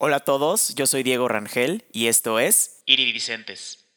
Hola a todos, yo soy Diego Rangel y esto es Iridicentes.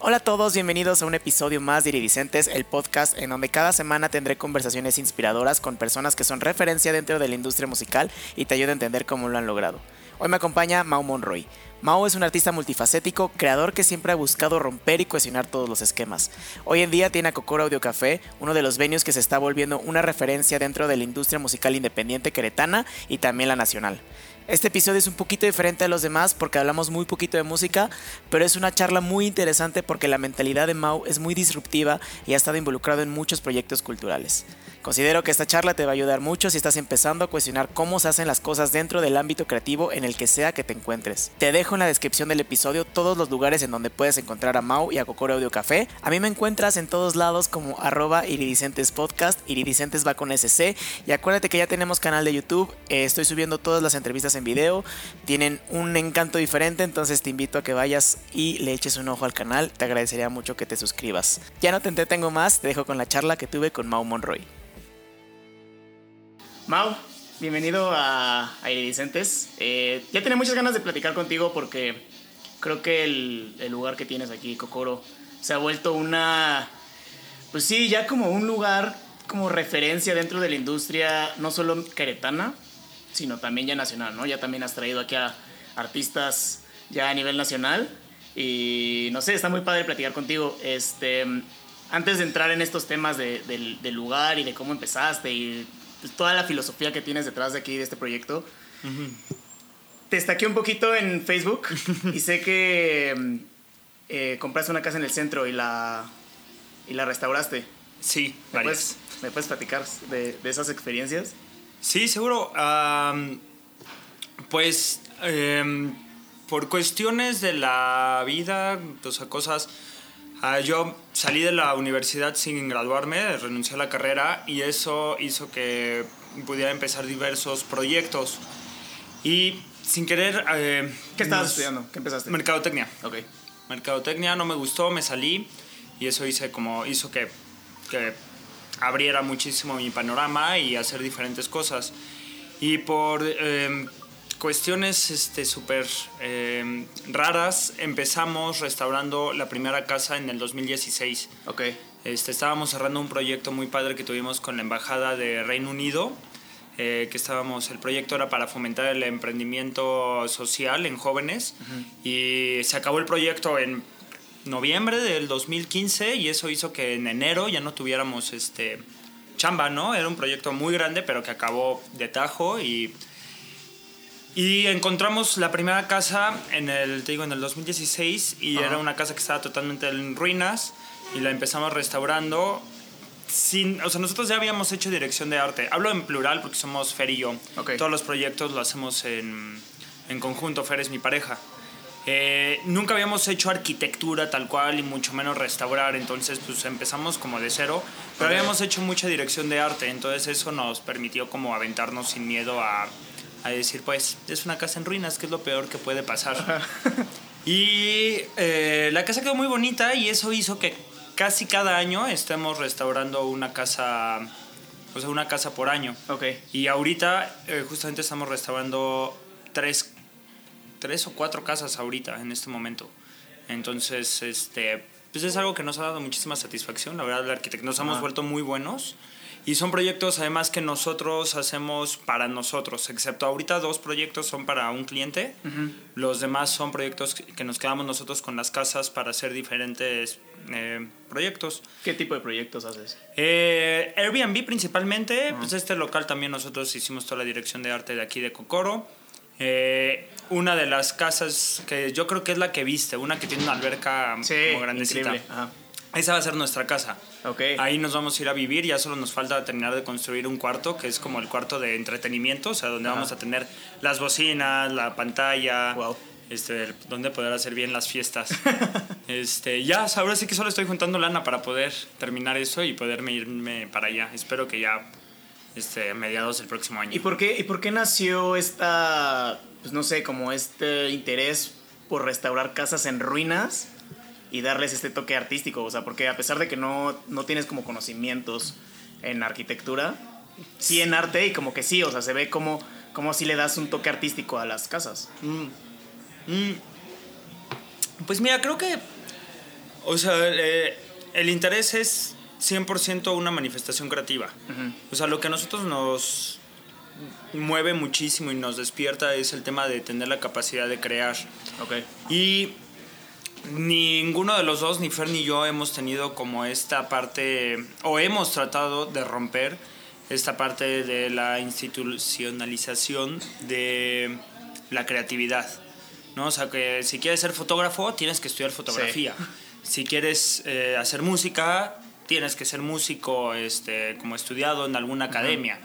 Hola a todos, bienvenidos a un episodio más de Iridicentes, el podcast en donde cada semana tendré conversaciones inspiradoras con personas que son referencia dentro de la industria musical y te ayudan a entender cómo lo han logrado. Hoy me acompaña Mau Monroy. Mao es un artista multifacético, creador que siempre ha buscado romper y cohesionar todos los esquemas. Hoy en día tiene a Cocoro Audio Café, uno de los venues que se está volviendo una referencia dentro de la industria musical independiente queretana y también la nacional. Este episodio es un poquito diferente a los demás porque hablamos muy poquito de música, pero es una charla muy interesante porque la mentalidad de Mau es muy disruptiva y ha estado involucrado en muchos proyectos culturales. Considero que esta charla te va a ayudar mucho si estás empezando a cuestionar cómo se hacen las cosas dentro del ámbito creativo en el que sea que te encuentres. Te dejo en la descripción del episodio todos los lugares en donde puedes encontrar a Mau y a Cocoro Audio Café. A mí me encuentras en todos lados como arroba iridicentes podcast, iridicentes va con SC y acuérdate que ya tenemos canal de YouTube, eh, estoy subiendo todas las entrevistas en video. Tienen un encanto diferente, entonces te invito a que vayas y le eches un ojo al canal. Te agradecería mucho que te suscribas. Ya no te entretengo más, te dejo con la charla que tuve con Mau Monroy. Mau, bienvenido a, a Iridicentes. Eh, ya tenía muchas ganas de platicar contigo porque creo que el, lugar que tienes aquí, Cocoro, se ha vuelto una, pues sí, ya como un lugar como referencia dentro de la industria, no solo queretana, sino también ya nacional, ¿no? Ya también has traído aquí a artistas ya a nivel nacional y no sé, está muy padre platicar contigo. Este, antes de entrar en estos temas de, del, del, lugar y de cómo empezaste y toda la filosofía que tienes detrás de aquí, de este proyecto, uh -huh. te estaqué un poquito en Facebook y sé que eh, compraste una casa en el centro y la, y la restauraste. Sí, ¿Me puedes, ¿Me puedes platicar de, de esas experiencias? Sí, seguro. Um, pues um, por cuestiones de la vida, o sea, cosas... Uh, yo salí de la universidad sin graduarme, renuncié a la carrera y eso hizo que pudiera empezar diversos proyectos. Y sin querer... Eh, ¿Qué estabas nos, estudiando? ¿Qué empezaste? Mercadotecnia. Ok. Mercadotecnia no me gustó, me salí y eso hice como, hizo que, que abriera muchísimo mi panorama y hacer diferentes cosas. Y por eh, cuestiones súper este, eh, raras, empezamos restaurando la primera casa en el 2016. Ok. Este, estábamos cerrando un proyecto muy padre que tuvimos con la Embajada de Reino Unido. Eh, que estábamos, el proyecto era para fomentar el emprendimiento social en jóvenes uh -huh. y se acabó el proyecto en noviembre del 2015 y eso hizo que en enero ya no tuviéramos este chamba, ¿no? Era un proyecto muy grande pero que acabó de tajo y y encontramos la primera casa en el te digo en el 2016 y -huh. era una casa que estaba totalmente en ruinas y la empezamos restaurando sin, o sea, nosotros ya habíamos hecho dirección de arte. Hablo en plural porque somos Fer y yo. Okay. Todos los proyectos lo hacemos en, en conjunto. Fer es mi pareja. Eh, nunca habíamos hecho arquitectura tal cual y mucho menos restaurar, entonces pues empezamos como de cero, pero okay. habíamos hecho mucha dirección de arte, entonces eso nos permitió como aventarnos sin miedo a, a decir pues es una casa en ruinas, que es lo peor que puede pasar. y eh, la casa quedó muy bonita y eso hizo que casi cada año estemos restaurando una casa, o sea, una casa por año. Ok. Y ahorita eh, justamente estamos restaurando tres tres o cuatro casas ahorita, en este momento. Entonces, este, pues es algo que nos ha dado muchísima satisfacción. La verdad, la arquitectura nos hemos ah. vuelto muy buenos. Y son proyectos además que nosotros hacemos para nosotros, excepto ahorita dos proyectos son para un cliente, uh -huh. los demás son proyectos que nos quedamos nosotros con las casas para hacer diferentes eh, proyectos. ¿Qué tipo de proyectos haces? Eh, Airbnb principalmente, uh -huh. pues este local también nosotros hicimos toda la dirección de arte de aquí de Cocoro. Eh, una de las casas que yo creo que es la que viste, una que tiene una alberca sí, como grandecita. Ajá. Esa va a ser nuestra casa. Okay. Ahí nos vamos a ir a vivir, ya solo nos falta terminar de construir un cuarto, que es como el cuarto de entretenimiento, o sea, donde Ajá. vamos a tener las bocinas, la pantalla, wow. este, donde poder hacer bien las fiestas. este, ya, ahora sí que solo estoy juntando lana para poder terminar eso y poderme irme para allá. Espero que ya este, mediados del próximo año. ¿Y por qué, y por qué nació esta, pues no sé, como este interés por restaurar casas en ruinas y darles este toque artístico? O sea, porque a pesar de que no, no tienes como conocimientos en arquitectura, sí en arte y como que sí, o sea, se ve como ¿cómo si le das un toque artístico a las casas? Mm. Mm. Pues mira, creo que, o sea, eh, el interés es 100% una manifestación creativa. O sea, lo que a nosotros nos mueve muchísimo y nos despierta es el tema de tener la capacidad de crear. Ok. Y ninguno de los dos, ni Fer ni yo, hemos tenido como esta parte, o hemos tratado de romper esta parte de la institucionalización de la creatividad. ¿no? O sea, que si quieres ser fotógrafo, tienes que estudiar fotografía. Si quieres eh, hacer música, tienes que ser músico este, como estudiado en alguna academia.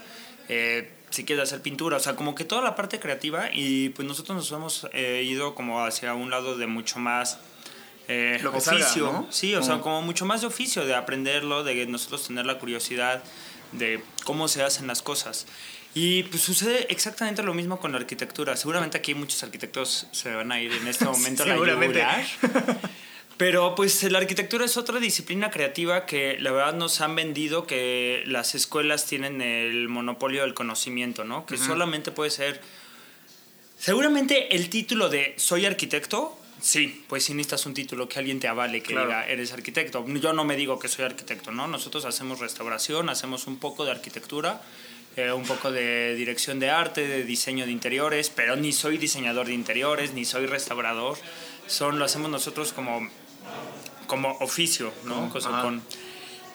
Eh, si quieres hacer pintura, o sea, como que toda la parte creativa y pues nosotros nos hemos eh, ido como hacia un lado de mucho más eh, Lo que oficio, salga, ¿no? sí, o sea, Como- como mucho más de oficio, de aprenderlo, de nosotros tener la curiosidad de cómo se hacen las cosas. Y pues sucede exactamente lo mismo con la arquitectura. Seguramente aquí muchos arquitectos se van a ir en este momento a la yugular. Pero pues la arquitectura es otra disciplina creativa que la verdad nos han vendido que las escuelas tienen el monopolio del conocimiento, ¿no? Que solamente puede ser... Seguramente el título de soy arquitecto, sí, pues sí necesitas un título que alguien te avale, que Claro. diga eres arquitecto. Yo no me digo que soy arquitecto, ¿no? Nosotros hacemos restauración, hacemos un poco de arquitectura, eh, un poco de dirección de arte, de diseño de interiores, pero ni soy diseñador de interiores, ni soy restaurador. Son, lo hacemos nosotros como como oficio, ¿no? Cosa ajá. con-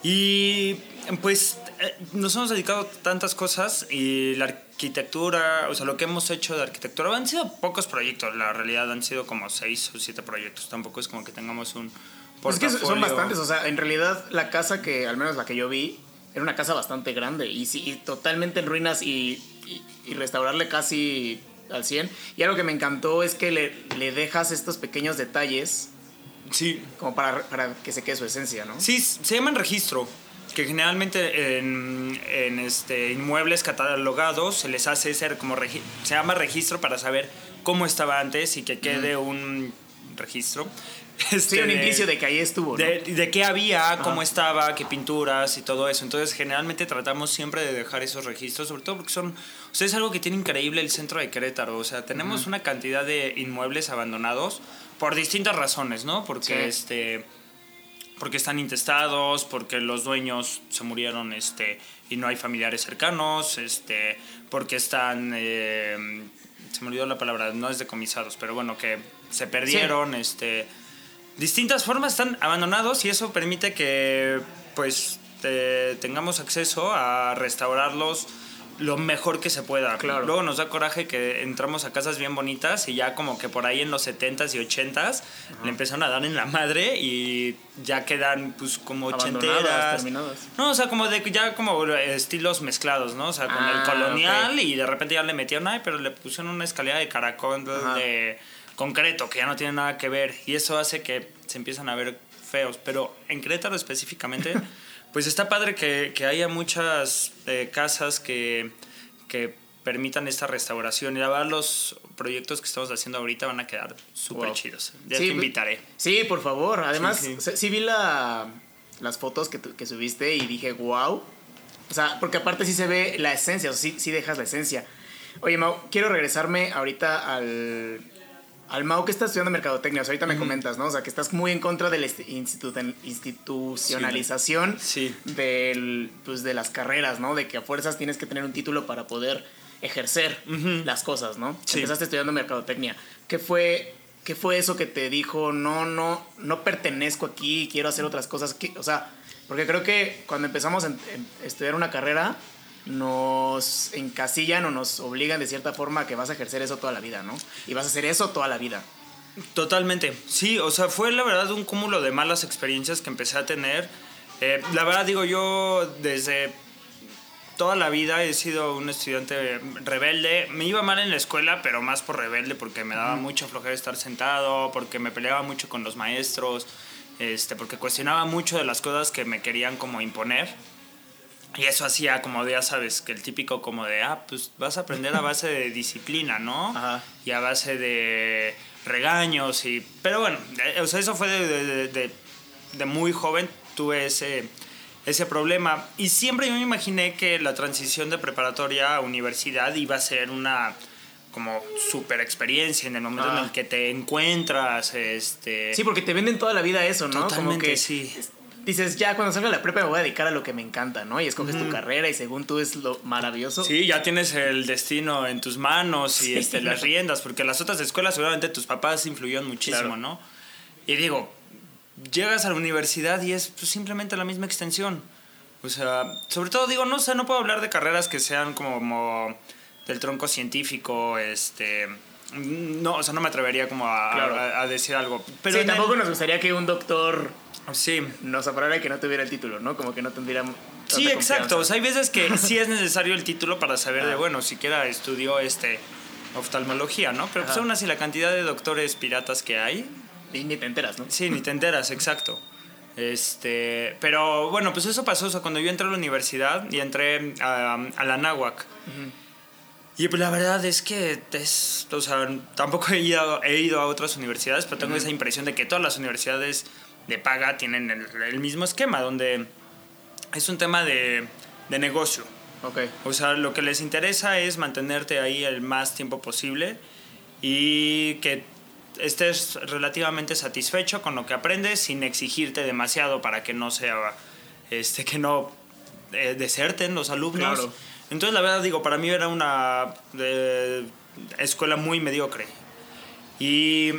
y pues eh, nos hemos dedicado a tantas cosas y la arquitectura, o sea, lo que hemos hecho de arquitectura, han sido pocos proyectos, la realidad han sido como seis o siete proyectos, tampoco es como que tengamos un es que son bastantes, o sea, en realidad la casa que, al menos la que yo vi, era una casa bastante grande y, sí, y totalmente en ruinas y, y- y restaurarle casi al 100. Y algo que me encantó es que le, le dejas estos pequeños detalles Sí, como para, para que se quede su esencia, ¿no? Sí, se llaman registro, que generalmente en, en, este, inmuebles catalogados se les hace ser como regi- se llama registro para saber cómo estaba antes y que quede un registro. Sí, este, un de- indicio de que ahí estuvo, ¿no? de, de qué había, cómo estaba, qué pinturas y todo eso. Entonces, generalmente tratamos siempre de dejar esos registros, sobre todo porque son. O sea, es algo que tiene increíble el centro de Querétaro. O sea, tenemos una cantidad de inmuebles abandonados por distintas razones, ¿no? Porque Sí. este. Porque están intestados, porque los dueños se murieron este, y no hay familiares cercanos, este, porque están. eh, se me olvidó la palabra, no es decomisados, pero bueno, que se perdieron, este distintas formas están abandonados y eso permite que pues te- tengamos acceso a restaurarlos lo mejor que se pueda. Claro. Luego nos da coraje que entramos a casas bien bonitas y ya como que por ahí en los 70s y 80s le empezaron a dar en la madre y ya quedan pues como ochenteras. terminadas. No, o sea, como de ya como estilos mezclados, ¿no? O sea, con Ah, el colonial ok. y de repente ya le metieron, ay, pero le pusieron una escalera de caracol Ajá. de concreto que ya no tiene nada que ver y eso hace que se empiezan a ver feos. Pero en Querétaro específicamente, pues está padre que, que haya muchas eh, casas que, que permitan esta restauración y la verdad los proyectos que estamos haciendo ahorita van a quedar súper Wow. chidos. Ya Sí, te invitaré. Sí, por favor. Además, Sí, sí, sí. sí vi la, las fotos que, tu- que subiste y dije, wow. O sea, porque aparte sí se ve la esencia, o sea, sí, sí dejas la esencia. Oye, Mau, quiero regresarme ahorita al, al Mau que está estudiando mercadotecnia. O sea, ahorita me comentas, ¿no? O sea, que estás muy en contra de la insti- institu- institucionalización Sí. del, pues, de las carreras, ¿no? De que a fuerzas tienes que tener un título para poder ejercer las cosas, ¿no? Sí. Empezaste estudiando mercadotecnia. ¿Qué fue, ¿Qué fue eso que te dijo, no, no, no pertenezco aquí, quiero hacer otras cosas? ¿Qué- o sea, porque creo que cuando empezamos a estudiar una carrera, nos encasillan o nos obligan de cierta forma a que vas a ejercer eso toda la vida, ¿no? Y vas a hacer eso toda la vida. Totalmente, sí, o sea, fue la verdad un cúmulo de malas experiencias que empecé a tener. Eh, la verdad digo, yo desde toda la vida he sido un estudiante rebelde. Me iba mal en la escuela, pero más por rebelde, porque me daba mucha flojera estar sentado, porque me peleaba mucho con los maestros, este, porque cuestionaba mucho de las cosas que me querían como imponer. Y eso hacía como, ya sabes, que el típico como de, ah, pues vas a aprender a base de disciplina, ¿no? Ajá. Y a base de regaños y... Pero bueno, eh, o sea, eso fue de, de- de- de muy joven, tuve ese, ese problema. Y siempre yo me imaginé que la transición de preparatoria a universidad iba a ser una como super experiencia en el momento en el que te encuentras, este... Sí, porque te venden toda la vida eso, ¿no? Como Totalmente, que sí. Dices, ya cuando salga de la prepa me voy a dedicar a lo que me encanta, ¿no? Y escoges tu carrera y según tú es lo maravilloso. Sí, ya tienes el destino en tus manos y Sí. este, las riendas, porque las otras escuelas seguramente tus papás influyeron muchísimo, Claro. ¿no? Y digo, llegas a la universidad y es pues, simplemente la misma extensión. O sea, sobre todo digo, no sé, no puedo hablar de carreras que sean como, como del tronco científico, este... No, o sea, no me atrevería como a, Claro. a- a decir algo. Pero sí, en el- tampoco nos gustaría que un doctor Sí, nos operara y que no tuviera el título, ¿no? Como que no tendría Sí, exacto. O sea, hay veces que sí es necesario el título para saber de, Ah. bueno, siquiera estudió este oftalmología, ¿no? Pero pues aún así la cantidad de doctores piratas que hay, Y ni te enteras, ¿no? sí, ni te enteras, exacto. Este, pero bueno, pues eso pasó, o sea, cuando yo entré a la universidad y entré a, a la náhuac. Y pues la verdad es que es, o sea, tampoco he ido, he ido a otras universidades, pero tengo esa impresión de que todas las universidades de paga tienen el, el mismo esquema, donde es un tema de, de negocio. Ok. O sea, lo que les interesa es mantenerte ahí el más tiempo posible y que estés relativamente satisfecho con lo que aprendes sin exigirte demasiado para que no sea, este, que no eh, deserten los alumnos. Claro. Entonces, la verdad, digo, para mí era una eh, escuela muy mediocre. Y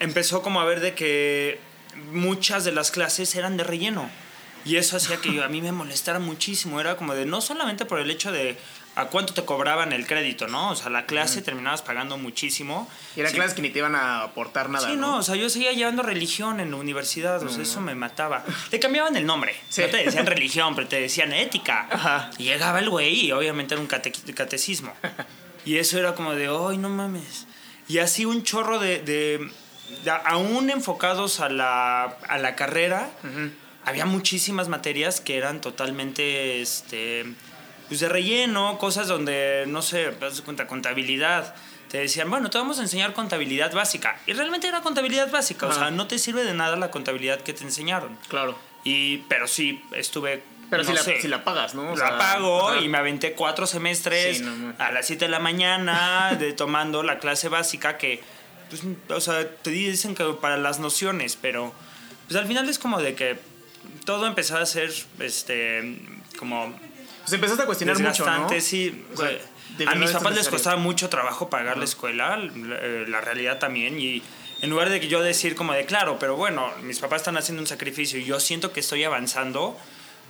empezó como a ver de que muchas de las clases eran de relleno. Y eso hacía que yo- a mí me molestara muchísimo. Era como de, no solamente por el hecho de a cuánto te cobraban el crédito, ¿no? O sea, la clase terminabas pagando muchísimo. Y eran Sí. clases que ni te iban a aportar nada, Sí, ¿no? no, o sea, yo seguía llevando religión en la universidad, o sea, eso me mataba. Le cambiaban el nombre. Sí. No te decían religión, pero te decían ética. Ajá. Y llegaba el güey y obviamente era un cate- catecismo. Y eso era como de, ay, no mames. Y así un chorro de, de- aún enfocados a la, a la carrera, había muchísimas materias que eran totalmente, este, pues de relleno, cosas donde, no sé, cuenta, contabilidad. Te decían, bueno, te vamos a enseñar contabilidad básica. Y realmente era contabilidad básica, o sea, no te sirve de nada la contabilidad que te enseñaron. Claro. Y, pero sí, estuve... Pero no si, la, si la pagas, ¿no? O la sea, pago ajá. y me aventé cuatro semestres Sí, no, no. a las 7 de la mañana de, tomando la clase básica que, pues, o sea, te dicen que para las nociones, pero pues al final es como de que todo empezó a ser, este, como Pues empezaste a cuestionar mucho, ¿no? sí. O sea, a mis papás les costaba mucho trabajo pagar la escuela, la, eh, la realidad también, y en lugar de que yo decir como de, claro, pero bueno, mis papás están haciendo un sacrificio y yo siento que estoy avanzando,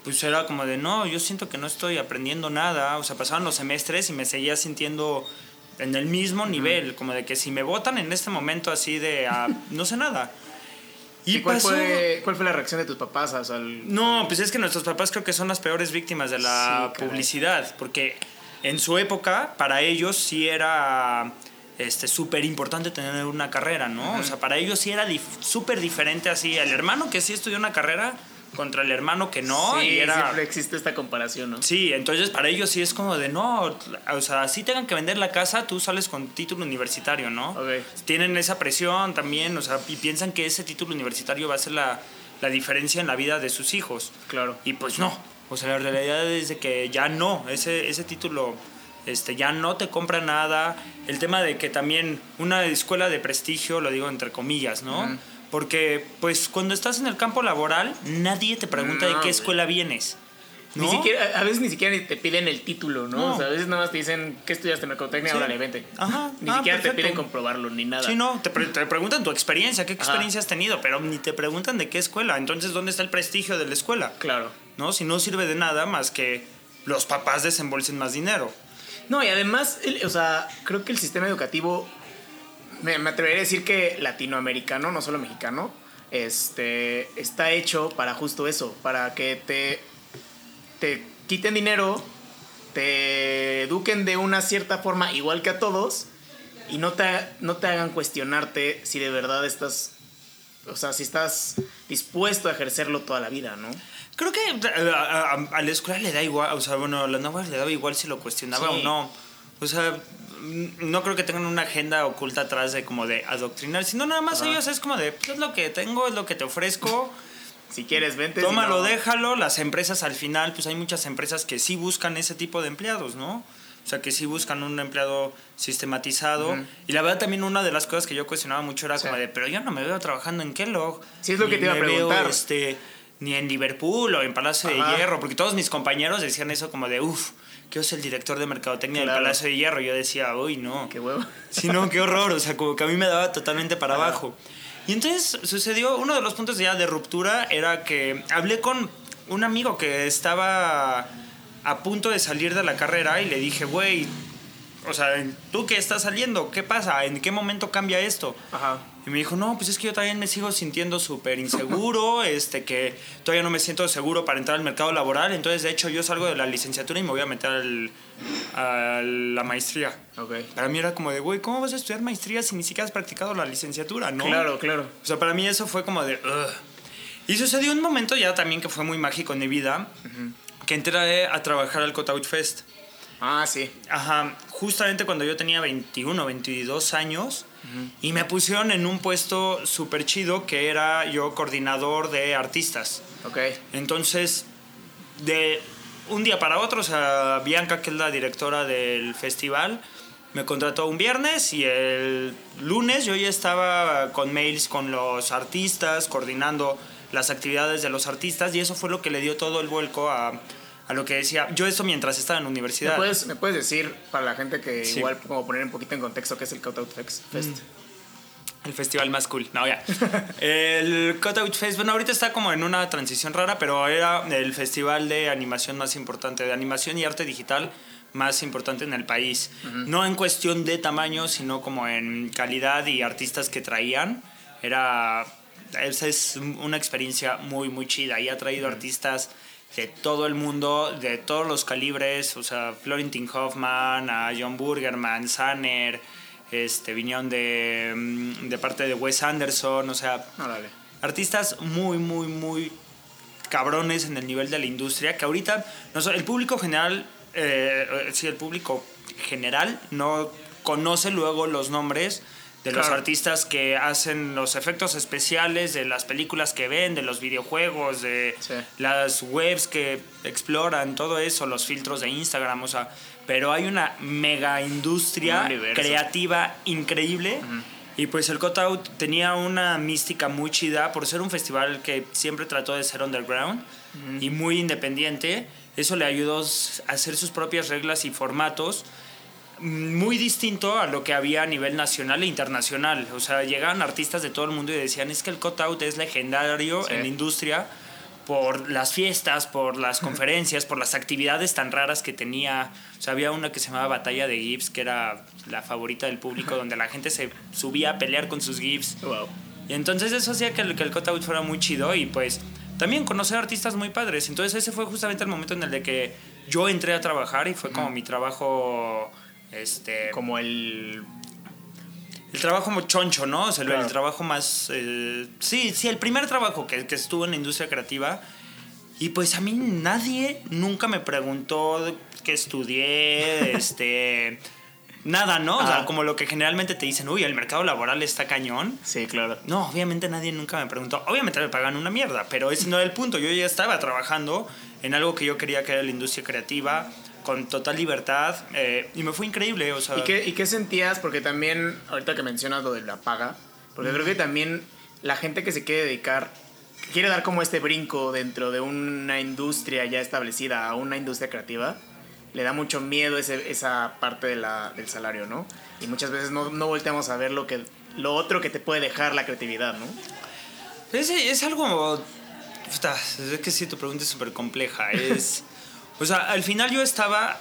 pues era como de, no, yo siento que no estoy aprendiendo nada, o sea, pasaban los semestres y me seguía sintiendo en el mismo nivel, como de que si me votan en este momento así de, ah, no sé nada. ¿Y cuál, pasó- fue, cuál fue la reacción de tus papás? O sea, el- no, pues es que nuestros papás creo que son las peores víctimas de la Sí, publicidad, porque en su época para ellos sí era este súper importante tener una carrera, ¿no? O sea, para ellos sí era dif- súper diferente así, el hermano que sí estudió una carrera contra el hermano que no, sí, y era... siempre existe esta comparación, ¿no? Sí, entonces para ellos sí es como de no, o sea, si tengan que vender la casa, tú sales con título universitario, ¿no? Ok. Tienen esa presión también, o sea, y piensan que ese título universitario va a ser la, la diferencia en la vida de sus hijos. Claro. Y pues no, o sea, la realidad es de que ya no, ese, ese título este, ya no te compra nada. El tema de que también una escuela de prestigio, lo digo entre comillas, ¿no? Porque pues cuando estás en el campo laboral, nadie te pregunta No, de qué escuela vienes. Ni siquiera, a veces ni siquiera te piden el título, ¿no? No. O sea, a veces nada más te dicen, ¿qué estudiaste mercadotecnia? Sí. Órale, vente. Ajá. Ni Ah, siquiera te piden comprobarlo, ni nada. Sí, no, te, pre- te preguntan tu experiencia, qué Ajá. experiencia has tenido, pero ni te preguntan de qué escuela. Entonces, ¿dónde está el prestigio de la escuela? Claro. ¿No? Si no sirve de nada más que los papás desembolsen más dinero. No, y además, el- o sea, creo que el sistema educativo, me, me atrevería a decir que latinoamericano, no solo mexicano, este, está hecho para justo eso, para que te, te quiten dinero, te eduquen de una cierta forma igual que a todos y no te, no te hagan cuestionarte si de verdad estás, o sea, si estás dispuesto a ejercerlo toda la vida, ¿no? Creo que eh, a, a- a la escuela le da igual, o sea, bueno, a la nueva le daba igual si lo cuestionaba Sí. o no. O sea, no creo que tengan una agenda oculta atrás de como de adoctrinar, sino nada más ellos es como de, pues es lo que tengo, es lo que te ofrezco. Si quieres, vente. si Tómalo, no- déjalo. Las empresas al final, pues hay muchas empresas que sí buscan ese tipo de empleados, ¿no? O sea, que sí buscan un empleado sistematizado. Y la verdad también una de las cosas que yo cuestionaba mucho era Sí. como de, pero yo no me veo trabajando en Kellogg. Sí, es lo que te iba a veo, preguntar. este, ni en Liverpool o en Palacio Ajá. de Hierro, porque todos mis compañeros decían eso como de, uff, que es el director de mercadotecnia Claro. del Palacio de Hierro. Yo decía, uy, no. Qué huevo. Sí, no, qué horror. O sea, como que a mí me daba totalmente para abajo. Y entonces sucedió, uno de los puntos ya de ruptura era que hablé con un amigo que estaba a punto de salir de la carrera y le dije, güey, o sea, tú que estás saliendo, ¿qué pasa? ¿En qué momento cambia esto? Ajá. Y me dijo, no, pues es que yo también me sigo sintiendo súper inseguro, este, que todavía no me siento seguro para entrar al mercado laboral. Entonces, de hecho, yo salgo de la licenciatura y me voy a meter al- a la maestría. Ok. Para mí era como de, güey, ¿cómo vas a estudiar maestría si ni siquiera has practicado la licenciatura, no? Claro, claro. O sea, para mí eso fue como de, "Ugh". Y sucedió un momento ya también que fue muy mágico en mi vida, que entré a trabajar al Cutout Fest. Ah, sí. Ajá, justamente cuando yo tenía 21, 22 años y me pusieron en un puesto súper chido que era yo coordinador de artistas. Ok. Entonces, de un día para otro, o sea, Bianca, que es la directora del festival, me contrató un viernes y el lunes yo ya estaba con mails con los artistas, coordinando las actividades de los artistas y eso fue lo que le dio todo el vuelco a, a lo que decía. Yo esto mientras estaba en la ¿Me universidad. puedes, ¿Me puedes decir, para la gente que Sí. igual, como poner un poquito en contexto, qué es el Cutout Fest? Fest? El festival más cool. No, ya. El Cutout Fest, bueno, ahorita está como en una transición rara, pero era el festival de animación más importante, de animación y arte digital más importante en el país. No en cuestión de tamaño, sino como en calidad y artistas que traían. Era. Esa es una experiencia muy, muy chida. Y ha traído artistas de todo el mundo, de todos los calibres, o sea, Florentin Hoffman, a John Burgerman, Sanner, este, vinieron de, mm, de parte de Wes Anderson, o sea, Órale. artistas muy, muy, muy cabrones en el nivel de la industria, que ahorita, no el público general, eh, eh, sí, el público general no conoce luego los nombres de los Claro. artistas que hacen los efectos especiales, de las películas que ven, de los videojuegos, de Sí. las webs que exploran, todo eso, los filtros de Instagram, o sea, pero hay una mega industria Un creativa increíble. Y pues el Cutout tenía una mística muy chida por ser un festival que siempre trató de ser underground y muy independiente. Eso le ayudó a hacer sus propias reglas y formatos muy distinto a lo que había a nivel nacional e internacional. O sea, llegaban artistas de todo el mundo y decían, es que el Cutout es legendario Sí. en la industria por las fiestas, por las conferencias, por las actividades tan raras que tenía. O sea, había una que se llamaba Batalla de GIFs, que era la favorita del público, donde la gente se subía a pelear con sus GIFs. Wow. Y entonces eso hacía que el, que el cutout fuera muy chido y pues también conocer artistas muy padres. Entonces ese fue justamente el momento en el de que yo entré a trabajar y fue como mi trabajo, este, Como el. el trabajo muy choncho, ¿no? O sea, el- Claro. el trabajo más, eh, sí, sí, el primer trabajo que, que estuvo en la industria creativa. Y pues a mí nadie nunca me preguntó qué estudié, este, nada, ¿no? O sea, Ajá. como lo que generalmente te dicen, uy, el mercado laboral está cañón. Sí, claro. No, obviamente nadie nunca me preguntó. Obviamente me pagan una mierda, pero ese no era el punto. Yo ya estaba trabajando en algo que yo quería que era la industria creativa, con total libertad, eh, y me fue increíble. O sea, ¿Y qué, ¿Y qué sentías? Porque también, ahorita que mencionas lo de la paga, porque creo que también la gente que se quiere dedicar, que quiere dar como este brinco dentro de una industria ya establecida a una industria creativa, le da mucho miedo ese- esa parte de la- del salario, ¿no? Y muchas veces no, no volteamos a ver lo, que, lo otro que te puede dejar la creatividad, ¿no? Es, es algo. es que sí, tu pregunta es súper compleja. Es. o sea, al final yo estaba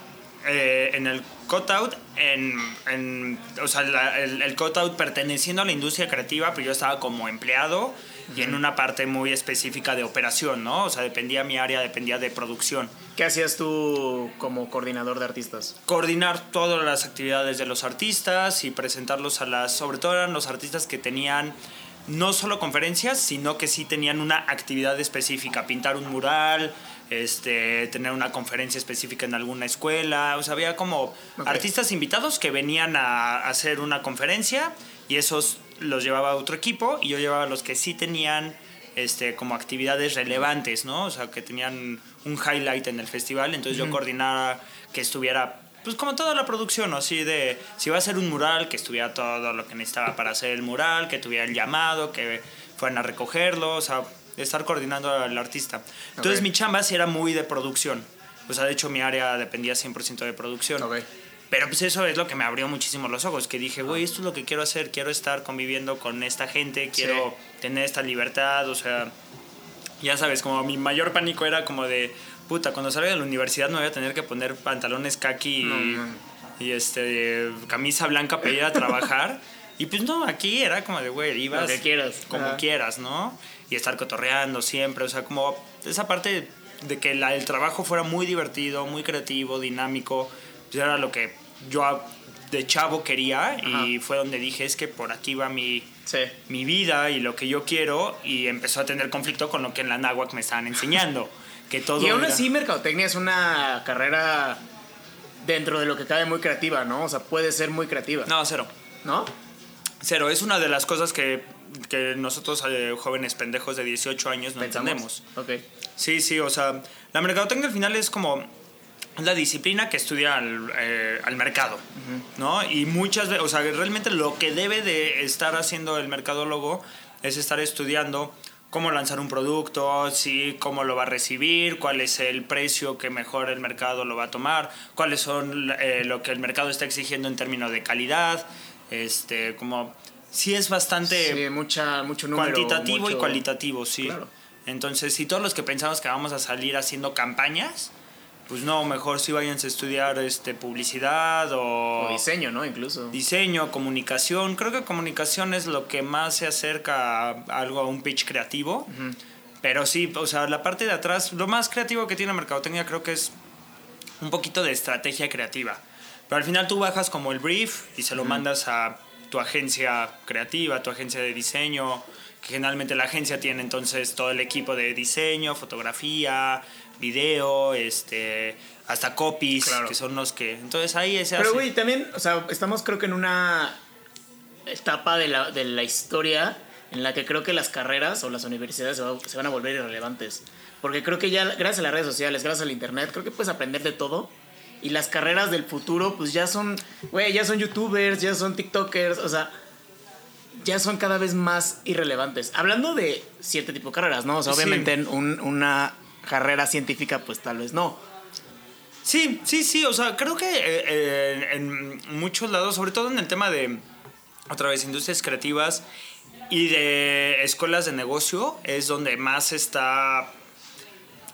eh, en el cutout, en, en, o sea, la- el, el cutout perteneciendo a la industria creativa, pero yo estaba como empleado y en una parte muy específica de operación, ¿no? O sea, dependía mi área, dependía de producción. ¿Qué hacías tú como coordinador de artistas? coordinar todas las actividades de los artistas y presentarlos a las, sobre todo eran los artistas que tenían no solo conferencias, sino que sí tenían una actividad específica, pintar un mural, este, tener una conferencia específica en alguna escuela, o sea, había como artistas invitados que venían a hacer una conferencia y esos los llevaba a otro equipo y yo llevaba a los que sí tenían este, como actividades relevantes, ¿no? O sea, que tenían un highlight en el festival, entonces yo coordinaba que estuviera, pues como toda la producción, ¿no? Así de, si iba a ser un mural, que estuviera todo lo que necesitaba para hacer el mural, que tuviera el llamado, que fueran a recogerlo, o sea, estar coordinando al artista. Entonces Ok. mi chamba sí era muy de producción. O sea, de hecho mi área dependía 100% de producción. Ok. Pero pues eso es lo que me abrió muchísimo los ojos, que dije, güey, esto es lo que quiero hacer, quiero estar conviviendo con esta gente, quiero tener esta libertad, o sea, ya sabes, como mi mayor pánico era como de, puta, cuando salga de la universidad me voy a tener que poner pantalones kaki y, No, no. y, este, camisa blanca para ir a trabajar. y pues no, aquí era como de, güey, ibas Lo que quieras. como Ajá. quieras, ¿no? Y estar cotorreando siempre, o sea, como esa parte de que la- el trabajo fuera muy divertido, muy creativo, dinámico, pues era lo que yo de chavo quería y fue donde dije, es que por aquí va mi, Sí. mi vida y lo que yo quiero y empezó a tener conflicto con lo que en la náhuac me estaban enseñando. Que todo Y aún era- así, mercadotecnia es una carrera dentro de lo que cabe muy creativa, ¿no? O sea, puede ser muy creativa. No, cero. ¿No? Cero, es una de las cosas que, que nosotros eh, jóvenes pendejos de 18 años no Pensamos. entendemos. Ok. Sí, sí, o sea, la mercadotecnia al final es como la disciplina que estudia al, eh, al mercado, ¿no? Y muchas veces, o sea, realmente lo que debe de estar haciendo el mercadólogo es estar estudiando cómo lanzar un producto, sí, cómo lo va a recibir, cuál es el precio que mejor el mercado lo va a tomar, cuáles son eh, lo que el mercado está exigiendo en términos de calidad, este, como sí es bastante Sí, mucha, mucho número. cuantitativo y mucho- cualitativo, sí. Claro. Entonces, si todos los que pensamos que vamos a salir haciendo campañas, pues no, mejor sí váyanse a estudiar este, publicidad o, O diseño, ¿no? Incluso. diseño, comunicación. Creo que comunicación es lo que más se acerca a algo, a un pitch creativo. Pero sí, o sea, la parte de atrás, lo más creativo que tiene Mercadotecnia creo que es un poquito de estrategia creativa. Pero al final tú bajas como el brief y se lo mandas a tu agencia creativa, tu agencia de diseño, que generalmente la agencia tiene entonces todo el equipo de diseño, fotografía, video, este, hasta copies, Claro. que son los que... Entonces ahí se Pero, güey, también, o sea, estamos creo que en una etapa de la, de la historia en la que creo que las carreras o las universidades se, va- se van a volver irrelevantes. Porque creo que ya, gracias a las redes sociales, gracias al internet, creo que puedes aprender de todo. Y las carreras del futuro, pues ya son, güey, ya son youtubers, ya son tiktokers, o sea, ya son cada vez más irrelevantes. Hablando de cierto tipo de carreras, ¿no? O sea, obviamente en un- una carrera científica, pues tal vez no. Sí, sí, sí, o sea, creo que eh, eh, en muchos lados, sobre todo en el tema de, otra vez, industrias creativas y de escuelas de negocio, es donde más está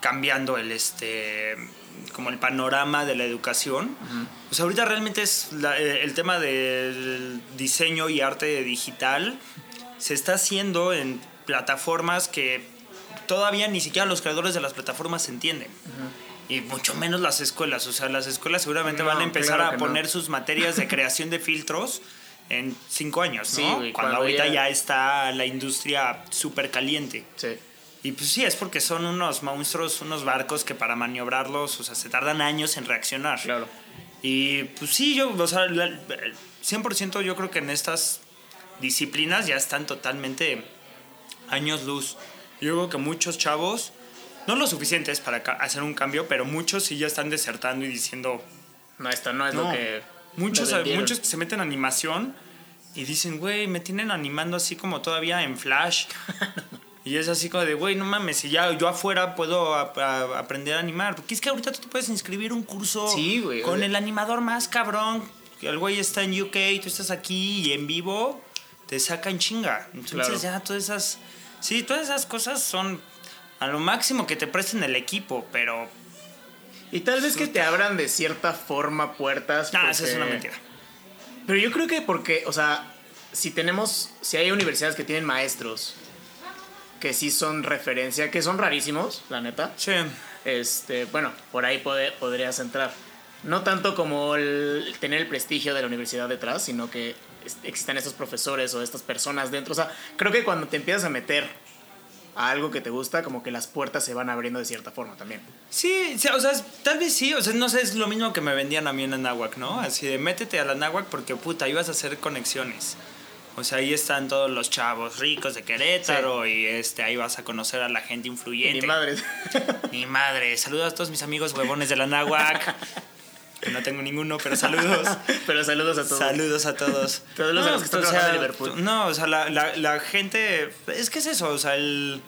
cambiando el, este, como el panorama de la educación. Sea, ahorita realmente es la- eh, el tema del diseño y arte digital se está haciendo en plataformas que todavía ni siquiera los creadores de las plataformas entienden. Y mucho menos las escuelas. O sea, las escuelas seguramente No, van a empezar claro a no. poner sus materias de creación de filtros en cinco años, ¿no? Sí, güey, cuando, cuando ahorita ya- ya... está la industria súper caliente. Sí. Y pues sí, es porque son unos monstruos, unos barcos que para maniobrarlos, o sea, se tardan años en reaccionar. Claro. Y pues sí, yo, o sea, la- 100% yo creo que en estas disciplinas ya están totalmente años luz. Yo creo que muchos chavos, no lo suficientes para hacer un cambio, pero muchos sí ya están desertando y diciendo, No, esto no es no. lo que. muchos, muchos que se meten en animación y dicen, güey, me tienen animando así como todavía en Flash. y es así como de, güey, no mames, si ya yo afuera puedo a- aprender a animar. Porque es que ahorita tú te puedes inscribir un curso Sí, güey, o con el animador más cabrón. El güey está en UK, tú estás aquí y en vivo te sacan chinga. Entonces Claro. ya todas esas... Sí, todas esas cosas son a lo máximo que te presten el equipo, pero... Y tal vez que te abran de cierta forma puertas. Nah, eso es porque- una mentira. Pero yo creo que porque, o sea, si tenemos, si hay universidades que tienen maestros que sí son referencia, que son rarísimos, la neta. Sí. Este, bueno, por ahí pode- podrías entrar. No tanto como el tener el prestigio de la universidad detrás, sino que existan estos profesores o estas personas dentro. O sea, creo que cuando te empiezas a meter a algo que te gusta, como que las puertas se van abriendo de cierta forma también. Sí, o sea, tal vez sí, o sea, no sé, es lo mismo que me vendían a mí en Anáhuac, ¿no? Así de métete a la Anáhuac porque puta, ibas a hacer conexiones. O sea, ahí están todos los chavos ricos de Querétaro y este ahí vas a conocer a la gente influyente. Mi madre. Mi madre. Saludos a todos mis amigos huevones de la náhuac. Que no tengo ninguno, pero saludos. Pero saludos a todos. Saludos a todos. Todos los a los que están o sea, en Liverpool. No, o sea, la, la, la gente. Es que es eso, o sea, el.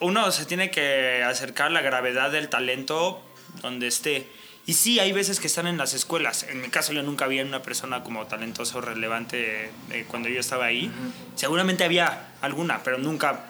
Uno se tiene que acercar a la gravedad del talento donde esté. Y sí, hay veces que están en las escuelas. En mi caso, yo nunca vi una persona como talentosa o relevante eh, cuando yo estaba ahí. Seguramente había alguna, pero nunca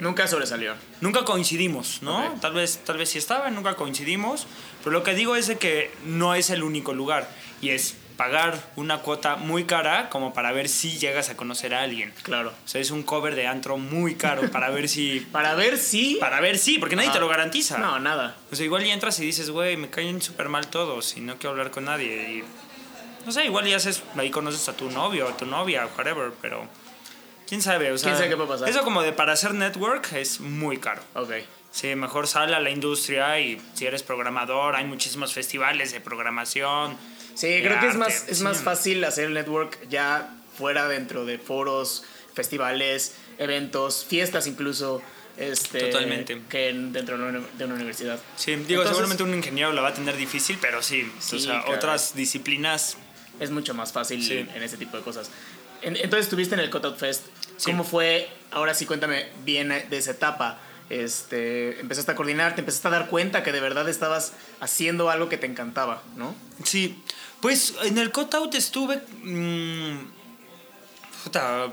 Nunca sobresalió. nunca coincidimos, ¿no? Tal vez tal vez sí estaba, nunca coincidimos, pero lo que digo es de que no es el único lugar y es pagar una cuota muy cara como para ver si llegas a conocer a alguien. Claro. O sea, es un cover de antro muy caro para ver si Para ver si. para ver si, porque nadie Ajá. te lo garantiza. No, nada. O sea, igual y entras y dices, güey, me caen súper mal todos y no quiero hablar con nadie. Y, no sé, igual y haces, ahí conoces a tu novio o tu novia, whatever, pero quién sabe. O sea, ¿Quién sabe qué puede pasar? Eso como de para hacer network es muy caro. Ok. Sí, mejor sal a la industria y si eres programador, hay muchísimos festivales de programación. Sí, de creo que es arte, más, es más fácil hacer el network ya fuera dentro de foros, festivales, eventos, fiestas incluso. Este, Totalmente. Que en- dentro de una, universidad. Sí, digo, Entonces- seguramente un ingeniero la va a tener difícil, pero sí, Sí, o sea, caray. otras disciplinas. Es mucho más fácil Sí. en, en ese tipo de cosas. En- entonces estuviste en el Cutout Fest. Sí. ¿Cómo fue? Ahora sí, cuéntame bien de esa etapa. Este, empezaste a coordinar, te empezaste a dar cuenta que de verdad estabas haciendo algo que te encantaba, ¿no? Sí, pues en el cutout estuve. mm, puta,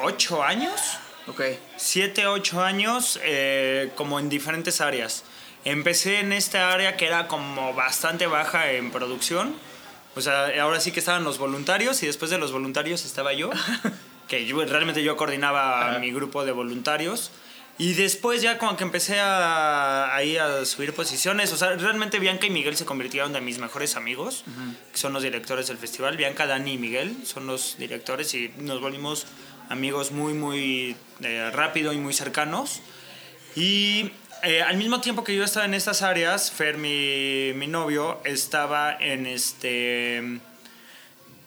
¿Ocho años? Ok. Siete, ocho años, eh, como en diferentes áreas. Empecé en esta área que era como bastante baja en producción. O sea, ahora sí que estaban los voluntarios y después de los voluntarios estaba yo. que yo, realmente yo coordinaba Ajá. mi grupo de voluntarios. Y después ya como que empecé a, ahí a subir posiciones. O sea, realmente Bianca y Miguel se convirtieron de mis mejores amigos, que son los directores del festival. Bianca, Dani y Miguel son los directores y nos volvimos amigos muy, muy eh, rápido y muy cercanos. Y eh, al mismo tiempo que yo estaba en estas áreas, Fer, mi, mi novio, estaba en este...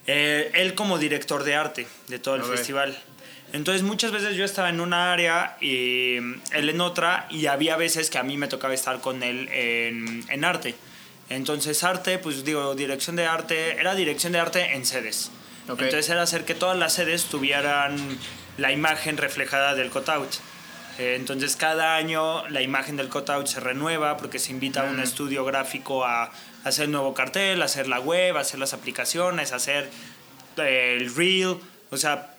eh, él como director de arte de todo el festival. Entonces muchas veces yo estaba en una área y mm, él en otra y había veces que a mí me tocaba estar con él en, en arte. Entonces arte, pues digo, dirección de arte, era dirección de arte en sedes. Ok. Entonces era hacer que todas las sedes tuvieran la imagen reflejada del cutout. Eh, Entonces cada año la imagen del cutout se renueva porque se invita a un estudio gráfico a hacer nuevo cartel, a hacer la web, a hacer las aplicaciones, a hacer eh, el reel. O sea,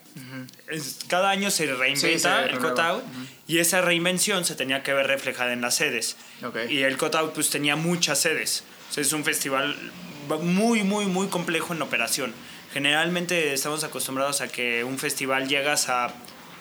cada año se reinventa Sí, el cutout y esa reinvención se tenía que ver reflejada en las sedes. Ok. Y el cutout pues tenía muchas sedes. O sea, es un festival muy, muy, muy complejo en operación. Generalmente estamos acostumbrados a que un festival llegas a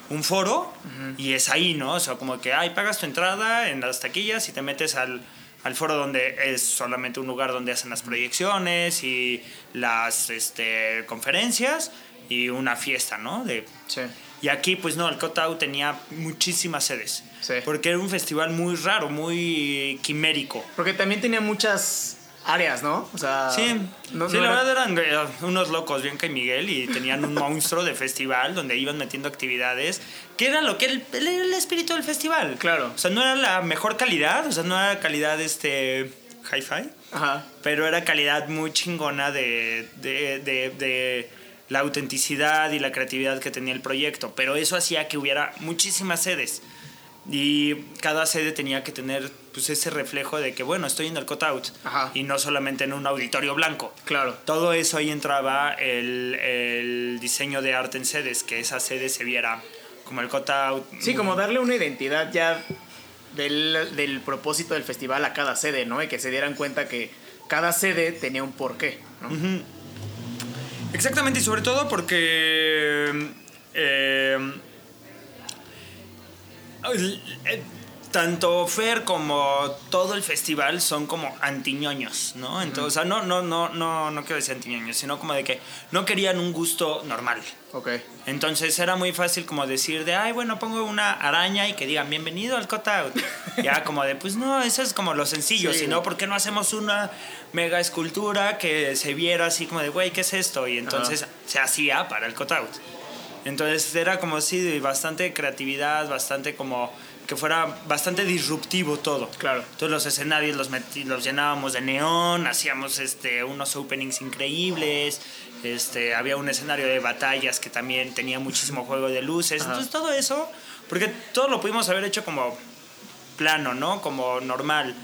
un foro y es ahí, ¿no? O sea, como que, ay, pagas tu entrada en las taquillas y te metes al, al foro donde es solamente un lugar donde hacen las proyecciones y las este, conferencias y una fiesta, ¿no? De, Sí. y aquí, pues no, el Cutout tenía muchísimas sedes. Sí. Porque era un festival muy raro, muy quimérico. Porque también tenía muchas áreas, ¿no? O sea. Sí, no- sí no la era- verdad eran eh, unos locos, Bianca y Miguel, y tenían un monstruo de festival donde iban metiendo actividades, que era lo que era el, el- el espíritu del festival. Claro. O sea, no era la mejor calidad, o sea, no era calidad este hi-fi, Ajá. pero era calidad muy chingona de, de, de- de la autenticidad y la creatividad que tenía el proyecto. Pero eso hacía que hubiera muchísimas sedes. Y cada sede tenía que tener pues, ese reflejo de que, bueno, estoy en el cutout. Ajá. Y no solamente en un auditorio blanco. Claro. Todo eso ahí entraba el, el diseño de arte en sedes, que esa sede se viera como el cutout. Sí, como darle una identidad ya del, del propósito del festival a cada sede, ¿no? Y que se dieran cuenta que cada sede tenía un porqué, ¿no? Exactamente, y sobre todo porque eh, eh, tanto Fer como todo el festival son como antiñoños, ¿no? Entonces, no, no, no, no, no quiero decir antiñoños, sino como de que no querían un gusto normal. Ok. Entonces era muy fácil como decir de, ay, bueno, pongo una araña y que digan, bienvenido al cutout. ya como de, pues no, eso es como lo sencillo, Sí. sino, ¿por qué no hacemos una mega escultura que se viera así como de, güey, ¿qué es esto? Y entonces se hacía para el cutout. Entonces era como sí, bastante creatividad, bastante como que fuera bastante disruptivo todo. Claro. Todos los escenarios los, metí- los llenábamos de neón, hacíamos este, unos openings increíbles, este, había un escenario de batallas que también tenía muchísimo juego de luces. Ajá. Entonces todo eso, porque todo lo pudimos haber hecho como plano, ¿no? Como normal.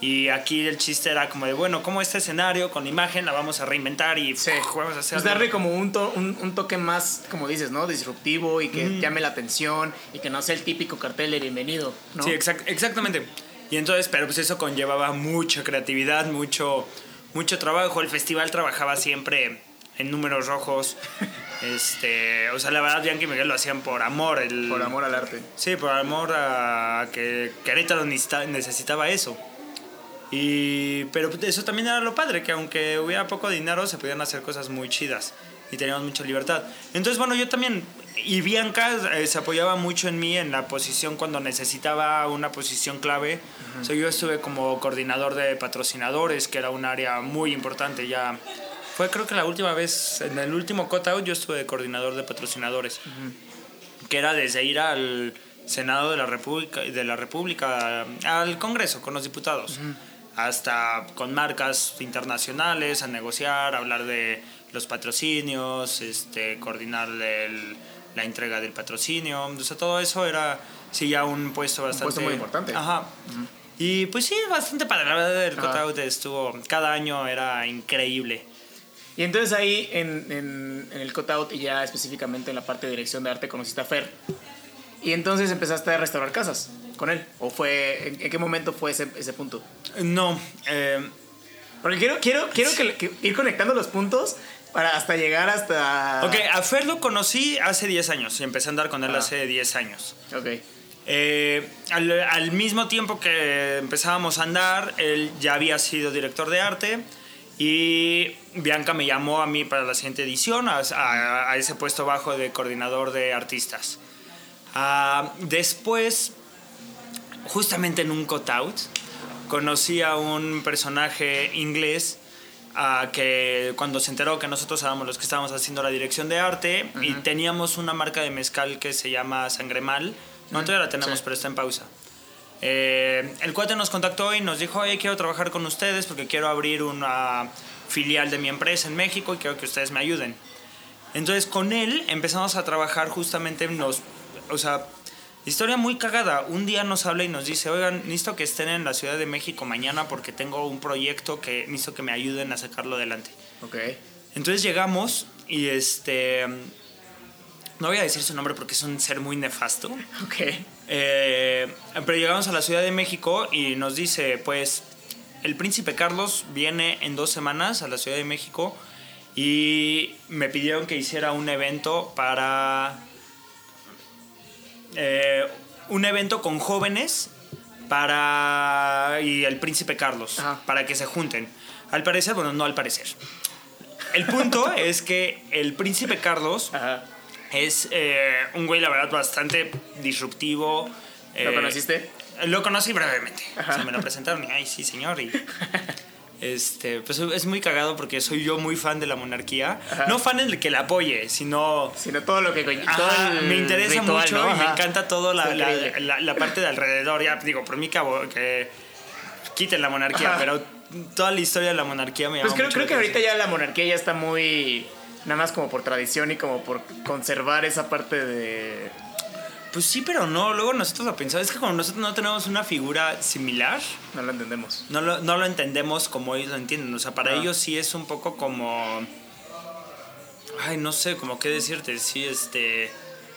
Y aquí el chiste era como de, bueno, como este escenario con imagen la vamos a reinventar y Sí. ¡puf! vamos a hacer Pues darle como un, to- un, un toque más, como dices, ¿no? Disruptivo y que llame la atención y que no sea el típico cartel de bienvenido, ¿no? Sí, exact- exactamente. Y entonces, pero pues eso conllevaba mucha creatividad, mucho, mucho trabajo. El festival trabajaba siempre en números rojos. Este, o sea, la verdad, Bianca y Miguel lo hacían por amor. El, Por amor al arte. Sí, por amor a que Querétaro necesita- necesitaba eso. Y, pero eso también era lo padre, que aunque hubiera poco dinero, se podían hacer cosas muy chidas y teníamos mucha libertad. Entonces, bueno, yo también, y Bianca eh, se apoyaba mucho en mí en la posición cuando necesitaba una posición clave. O sea, yo estuve como coordinador de patrocinadores, que era un área muy importante ya. Fue creo que la última vez, en el último cutout, yo estuve de coordinador de patrocinadores que era desde ir al Senado de la República, de la República al Congreso con los diputados, hasta con marcas internacionales, a negociar, a hablar de los patrocinios, este, coordinar el- la entrega del patrocinio, o sea, todo eso era sí ya un puesto bastante puesto muy importante. Ajá. Y pues sí, bastante padre, la verdad el cutout estuvo cada año era increíble. Y entonces ahí en, en, en el cutout y ya específicamente en la parte de dirección de arte conociste a Fer. Y entonces empezaste a restaurar casas con él. ¿O fue, en, en qué momento fue ese, ese punto? No, eh, Porque quiero, quiero, quiero que, que ir conectando los puntos para hasta llegar hasta... Ok, a Fer lo conocí hace 10 años y empecé a andar con él Ah. hace 10 años. Ok. Eh, al, al mismo tiempo que empezábamos a andar, él ya había sido director de arte y Bianca me llamó a mí para la siguiente edición, a, a- a ese puesto bajo de coordinador de artistas. Ah, después, justamente en un cutout, conocí a un personaje inglés ah, que cuando se enteró que nosotros éramos los que estábamos haciendo la dirección de arte y teníamos una marca de mezcal que se llama Sangre Mal, no todavía la tenemos, Sí. pero está en pausa. Eh, el cuate nos contactó y nos dijo, oye, quiero trabajar con ustedes porque quiero abrir una filial de mi empresa en México y quiero que ustedes me ayuden. Entonces con él empezamos a trabajar justamente nos, o sea, historia muy cagada. Un día nos habla y nos dice, oigan, necesito que estén en la Ciudad de México mañana porque tengo un proyecto que necesito que me ayuden a sacarlo adelante. Ok. Entonces llegamos y este, no voy a decir su nombre porque es un ser muy nefasto. Ok. Eh, pero llegamos a la Ciudad de México y nos dice, pues, el príncipe Carlos viene en dos semanas a la Ciudad de México y me pidieron que hiciera un evento para... eh, un evento con jóvenes para... y el príncipe Carlos, Ajá. para que se junten. Al parecer, bueno, no al parecer. El punto es que el príncipe Carlos Ajá. es eh, un güey, la verdad, bastante disruptivo. ¿Lo Eh, conociste? Lo conocí brevemente. O sea, me lo presentaron y, ay, sí, señor. Y, este, pues es muy cagado porque soy yo muy fan de la monarquía. Ajá. No fan del que la apoye, sino... Sino todo lo que... Ajá, el me interesa ritual, mucho ¿no? y me encanta todo la, la, increíble. la- la parte de alrededor. Ya digo, por mí que, abo- que quiten la monarquía, Ajá. pero toda la historia de la monarquía me llama Pues creo, mucho creo que ahorita ya la monarquía ya está muy... Nada más como por tradición y como por conservar esa parte de... Pues sí, pero no. Luego nosotros lo pensamos. Es que como nosotros no tenemos una figura similar, No lo entendemos. no lo, no lo entendemos como ellos lo entienden. O sea, para Ah. ellos sí es un poco como. Ay, no sé, como qué decirte. Sí, este.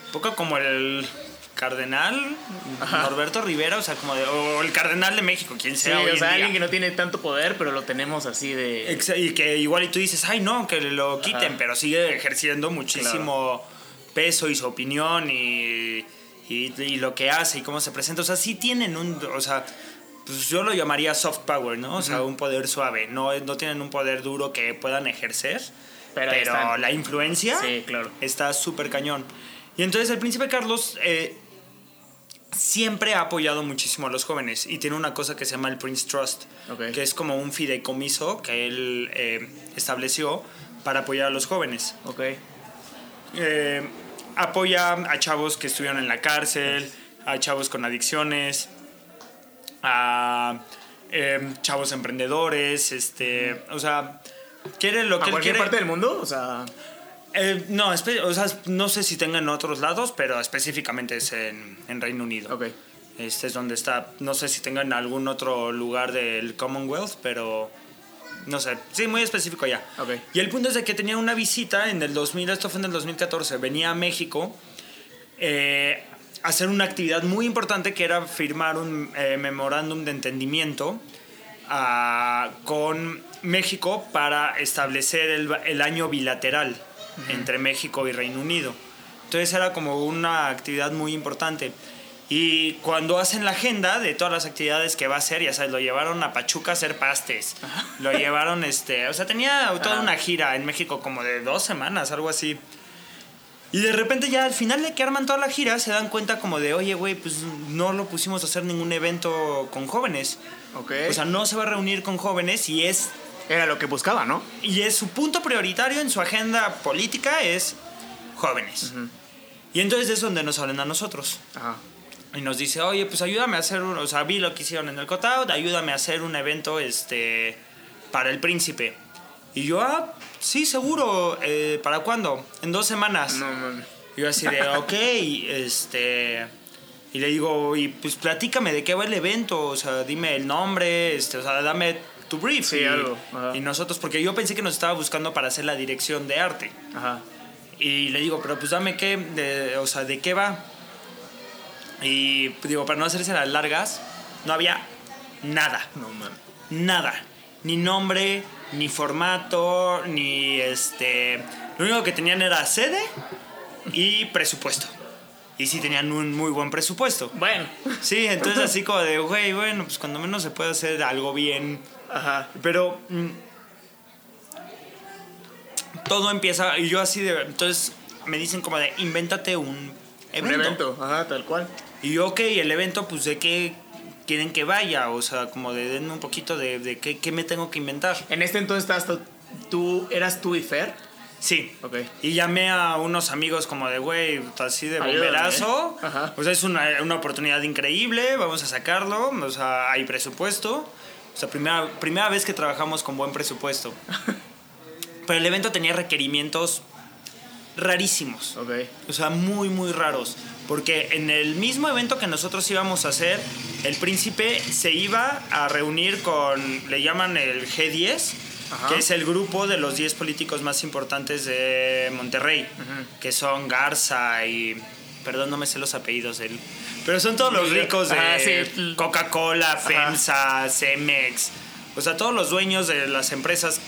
Un poco como el cardenal Ajá. Norberto Rivera, o sea, como de. O el cardenal de México, quien Sí, sea. hoy o en sea, día. alguien que no tiene tanto poder, pero lo tenemos así de... Y que igual y tú dices, ay, no, que lo quiten, Ajá. pero sigue ejerciendo muchísimo peso y su opinión y, y, y lo que hace y cómo se presenta. O sea, sí tienen un. O sea, pues yo lo llamaría soft power, ¿no? O sea, un poder suave. No, no tienen un poder duro que puedan ejercer. Pero Pero, la influencia Sí, claro. está súper cañón. Y entonces el príncipe Carlos eh, siempre ha apoyado muchísimo a los jóvenes y tiene una cosa que se llama el Prince Trust, Ok. que es como un fideicomiso que él eh, estableció para apoyar a los jóvenes. Ok. Eh, apoya a chavos que estuvieron en la cárcel, a chavos con adicciones, a eh, chavos emprendedores, este, o sea, quiere lo ¿A que él cualquier quiere. parte del mundo? O sea. Eh, no, o sea, no sé si tenga en otros lados, pero específicamente es en, en Reino Unido. Ok. Este es donde está. No sé si tenga en algún otro lugar del Commonwealth, pero no sé. Sí, muy específico ya. Ok. Y el punto es de que tenía una visita en el 2000, esto fue en el 2014, venía a México eh, a hacer una actividad muy importante que era firmar un eh, memorándum de entendimiento ah, con México para establecer el, el año bilateral entre México y Reino Unido. Entonces era como una actividad muy importante. Y cuando hacen la agenda de todas las actividades que va a hacer, ya sabes, lo llevaron a Pachuca a hacer pastes. Lo llevaron, este, o sea, tenía toda Ajá. una gira en México como de dos semanas, algo así. Y de repente ya al final de que arman toda la gira se dan cuenta como de, oye, güey, pues no lo pusimos a hacer ningún evento con jóvenes. Ok. O sea, no se va a reunir con jóvenes y es, Era lo que buscaba, ¿no? y es su punto prioritario en su agenda política es jóvenes. Y entonces es donde nos hablan a nosotros. Ajá. Y nos dice, oye, pues ayúdame a hacer, un, o sea, vi lo que hicieron en el Cotout, ayúdame a hacer un evento este, para el príncipe. Y yo, ah, sí, seguro, eh, ¿para cuándo? En dos semanas. No. Y yo así de, ok, este... Y le digo, y pues platícame de qué va el evento, o sea, dime el nombre, este, o sea, dame tu brief. Sí, y, algo, ajá. y nosotros, porque yo pensé que nos estaba buscando para hacer la dirección de arte. Ajá. Y le digo, pero pues dame qué, de, o sea, ¿de qué va? Y digo, para no hacerse las largas, no había nada, No, man. nada. Ni nombre, ni formato, ni este... Lo único que tenían era sede y presupuesto. Y sí tenían un muy buen presupuesto. Bueno. Sí, entonces así como de, güey, bueno, pues cuando menos se puede hacer algo bien Ajá. pero mm, todo empieza y yo así de entonces me dicen como de invéntate un Un evento. evento. Ajá, tal cual. Y yo, ok, el evento pues de qué quieren que vaya, o sea, como de denme un poquito de, de qué, qué me tengo que inventar. En este entonces estabas tú, eras tú y Fer. Sí. Ok. Y llamé a unos amigos como de, güey, así de Ayúdame, bomberazo. ¿eh? O sea, es una, una oportunidad increíble, vamos a sacarlo. O sea, hay presupuesto. O sea, primera, primera vez que trabajamos con buen presupuesto. Pero el evento tenía requerimientos rarísimos. Ok. O sea, muy, muy raros. Porque en el mismo evento que nosotros íbamos a hacer, el príncipe se iba a reunir con, le llaman el G10, Ajá. que es el grupo de los 10 políticos más importantes de Monterrey, que son Garza y... Perdón, no me sé los apellidos de él. Pero son todos los ricos de sí. Coca-Cola, FEMSA, Cemex. O sea, todos los dueños de las empresas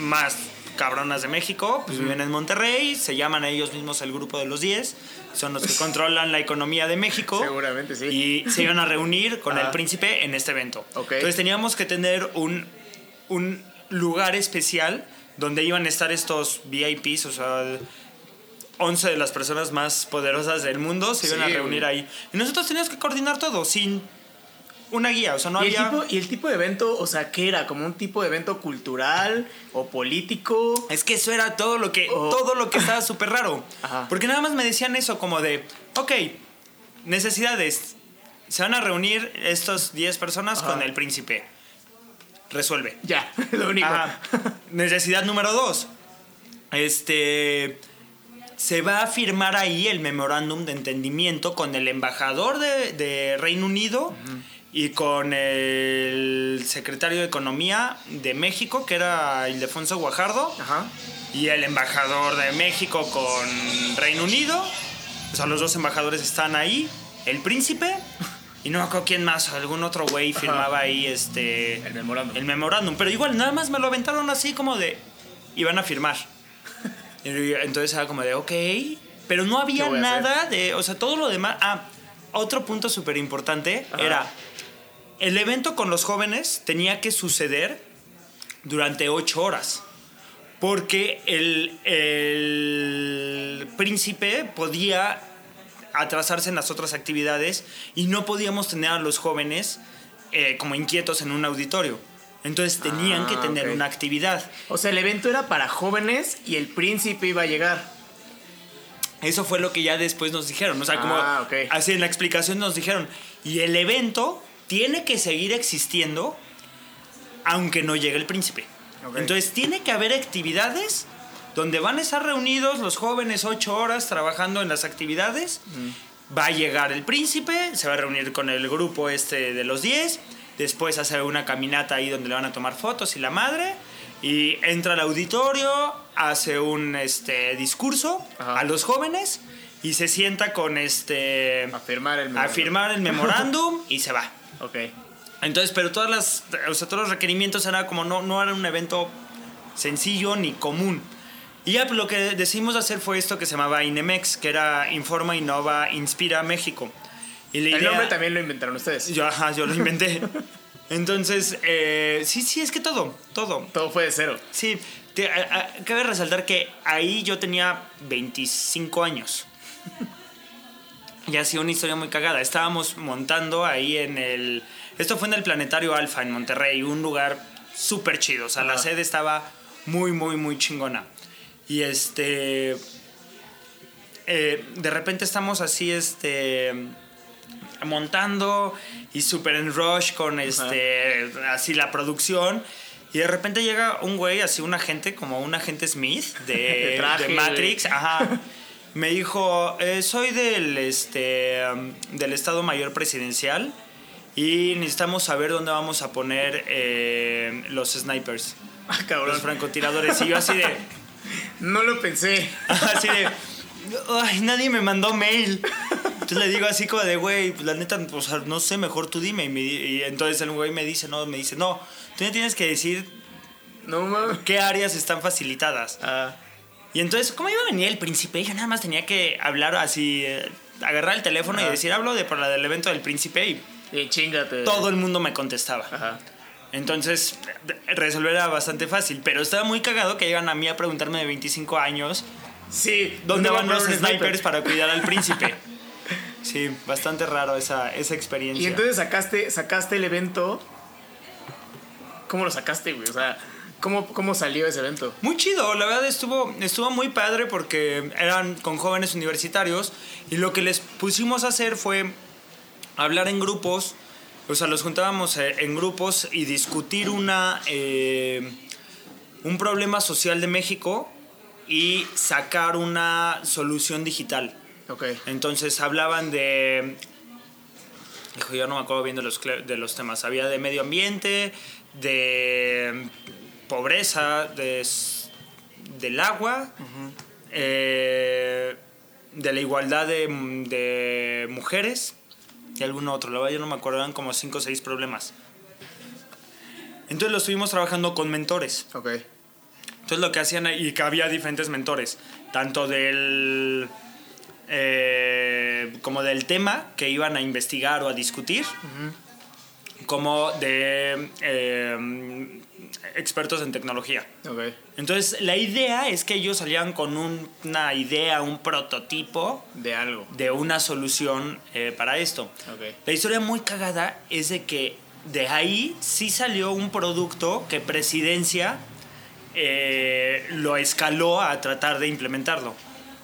más cabronas de México, pues viven en Monterrey, se llaman a ellos mismos el grupo de los 10, son los que controlan la economía de México. Seguramente sí. Y se iban a reunir con el Ajá. príncipe en este evento. Ok. Entonces teníamos que tener un, un lugar especial donde iban a estar estos VIPs, o sea, 11 de las personas más poderosas del mundo se iban Sí, a reunir güey. ahí. Y nosotros teníamos que coordinar todo sin una guía, o sea, no ¿Y, el había... tipo, y el tipo de evento, o sea, ¿qué era? ¿Como un tipo de evento cultural o político? Es que eso era todo lo que, Oh. todo lo que estaba súper raro. Ajá. Porque nada más me decían eso como de, ok, necesidades. Se van a reunir estas 10 personas Ajá. con el príncipe. Resuelve. Ya, lo único. Ajá. Necesidad número 2. Este... Se va a firmar ahí el memorándum de entendimiento con el embajador de, de Reino Unido y con el secretario de Economía de México, que era Ildefonso Guajardo Ajá. y el embajador de México con Reino Unido. O sea, los dos embajadores están ahí. El príncipe. Y no me acuerdo quién más, algún otro güey firmaba ahí este. El memorándum. El memorándum. Pero igual, nada más me lo aventaron así como de. Iban a firmar. Entonces era como de, ok. Pero no había ¿Qué voy a nada de. O sea, todo lo demás. Ah, otro punto súper importante era, el evento con los jóvenes tenía que suceder durante ocho horas. Porque el, el príncipe podía atrasarse en las otras actividades y no podíamos tener a los jóvenes eh, como inquietos en un auditorio. Entonces tenían que Ah, tener una actividad. O sea, el evento era para jóvenes y el príncipe iba a llegar. Eso fue lo que ya después nos dijeron. O sea, como Ah, ok. así en la explicación nos dijeron. Y el evento tiene que seguir existiendo aunque no llegue el príncipe. Entonces tiene que haber actividades donde van a estar reunidos los jóvenes ocho horas trabajando en las actividades. Va a llegar el príncipe, se va a reunir con el grupo este de los 10. Después hace una caminata ahí donde le van a tomar fotos y la madre. Y entra al auditorio, hace un este, discurso Ajá. a los jóvenes y se sienta con este. A firmar el a firmar el memorándum y se va. Ok. Entonces, pero todas las, o sea, todos los requerimientos era como no, no era un evento sencillo ni común. Y ya pues, lo que decidimos hacer fue esto que se llamaba INEMEX, que era Informa, Innova, Inspira México. Y la El idea- nombre también lo inventaron ustedes. Yo, ajá, yo lo inventé. Entonces, eh, sí, sí, es que todo, todo. Todo fue de cero. Sí, te- a- a- cabe resaltar que ahí yo tenía 25 años. Y ha sido una historia muy cagada. Estábamos montando ahí en el... Esto fue en el Planetario Alfa en Monterrey, un lugar súper chido. O sea, la sede estaba muy, muy, muy chingona. Y este... eh, de repente estamos así, este... Montando y súper en rush con este... Así la producción. Y de repente llega un güey, así un agente, como un agente Smith de, De traje, de Matrix. Ajá. Me dijo, eh, soy del, este, um, del Estado Mayor Presidencial y necesitamos saber dónde vamos a poner eh, los snipers, Ah, cabrón. los francotiradores. Y yo así de, No lo pensé. así de, ay, nadie me mandó mail. Entonces le digo así como de, güey, pues la neta, o sea, no sé, mejor tú dime. Y, me y entonces el güey me dice, no, me dice, no, tú me tienes que decir No mames. qué áreas están facilitadas. Ah, Y entonces, ¿cómo iba a venir el príncipe? Yo nada más tenía que hablar así, eh, agarrar el teléfono y decir, hablo de para del evento del príncipe y y chingate. todo el mundo me contestaba. Ajá. Entonces, resolver era bastante fácil, pero estaba muy cagado que llegan a mí a preguntarme de 25 años Sí. dónde van los snipers sniper? para cuidar al príncipe. Sí, bastante raro esa, esa experiencia. Y entonces sacaste, sacaste el evento. ¿Cómo lo sacaste, güey? O sea, ¿cómo, cómo salió ese evento? Muy chido, la verdad estuvo, estuvo muy padre porque eran con jóvenes universitarios y lo que les pusimos a hacer fue hablar en grupos, o sea, los juntábamos eh, en grupos y discutir una, eh, un problema social de México y sacar una solución digital. Ok. Entonces hablaban de. Hijo, yo no me acuerdo bien de los, de los temas. Había de medio ambiente, de pobreza, de, del agua, eh, de la igualdad de, de mujeres y algún otro. La verdad, yo no me acuerdo, eran como cinco o seis problemas. Entonces lo estuvimos trabajando con mentores. Ok. Entonces lo que hacían y que había diferentes mentores, tanto del eh, como del tema que iban a investigar o a discutir, como de eh, expertos en tecnología. Ok. Entonces la idea es que ellos salían con un- una idea, un prototipo De algo. de una solución eh, para esto. Ok. La historia muy cagada es de que de ahí sí salió un producto que Presidencia eh, lo escaló a tratar de implementarlo,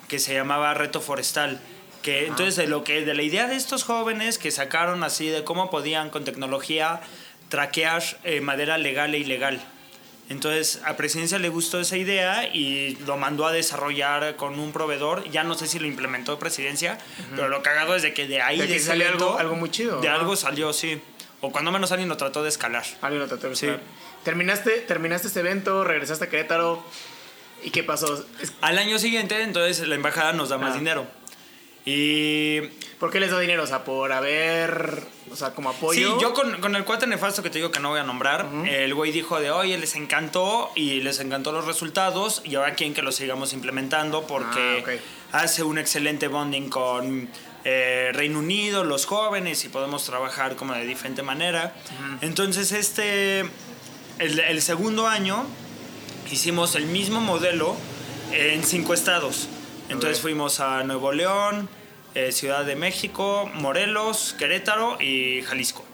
que se llamaba Reto Forestal. Que entonces de lo que de la idea de estos jóvenes que sacaron así de cómo podían con tecnología traquear eh, madera legal e ilegal. Entonces a Presidencia le gustó esa idea y lo mandó a desarrollar con un proveedor. Ya no sé si lo implementó Presidencia, pero lo cagado es de que de ahí De de que salió algo- algo muy chido, De ¿no? algo salió, sí. O cuando menos alguien lo trató de escalar. Alguien lo trató de Sí. buscar. Terminaste, terminaste este evento, regresaste a Querétaro. ¿Y qué pasó? Es- Al año siguiente, entonces la embajada nos da más Ah. dinero. Y ¿Por qué les da dinero? O sea, por haber. O sea, como apoyo. Sí, yo con, con el cuate nefasto que te digo que no voy a nombrar, el güey dijo de, oye, les encantó y les encantó los resultados y ahora quieren que lo sigamos implementando porque Ah, hace un excelente bonding con eh, Reino Unido, los jóvenes, y podemos trabajar como de diferente manera. Entonces, este, el, el segundo año hicimos el mismo modelo en cinco estados. Entonces fuimos a Nuevo León, eh, Ciudad de México, Morelos, Querétaro y Jalisco.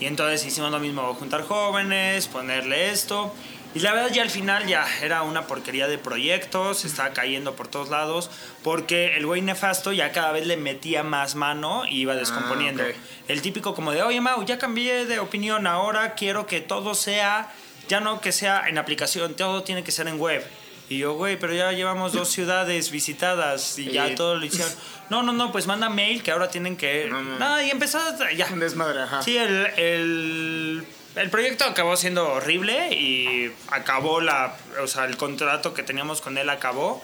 Y entonces hicimos lo mismo, juntar jóvenes, ponerle esto. Y la verdad ya al final ya era una porquería de proyectos, estaba cayendo por todos lados, porque el güey nefasto ya cada vez le metía más mano y iba descomponiendo. ok. El típico como de, oye Mau, ya cambié de opinión, ahora quiero que todo sea, ya no que sea en aplicación, todo tiene que ser en web. Y yo, güey, pero ya llevamos dos ciudades visitadas y ya todo lo hicieron. No, no, no, pues manda mail que ahora tienen que... No, no. Nada, y empezó. Ya, Un desmadre, ajá. Sí, el, el, el proyecto acabó siendo horrible y acabó la, o sea, el contrato que teníamos con él acabó.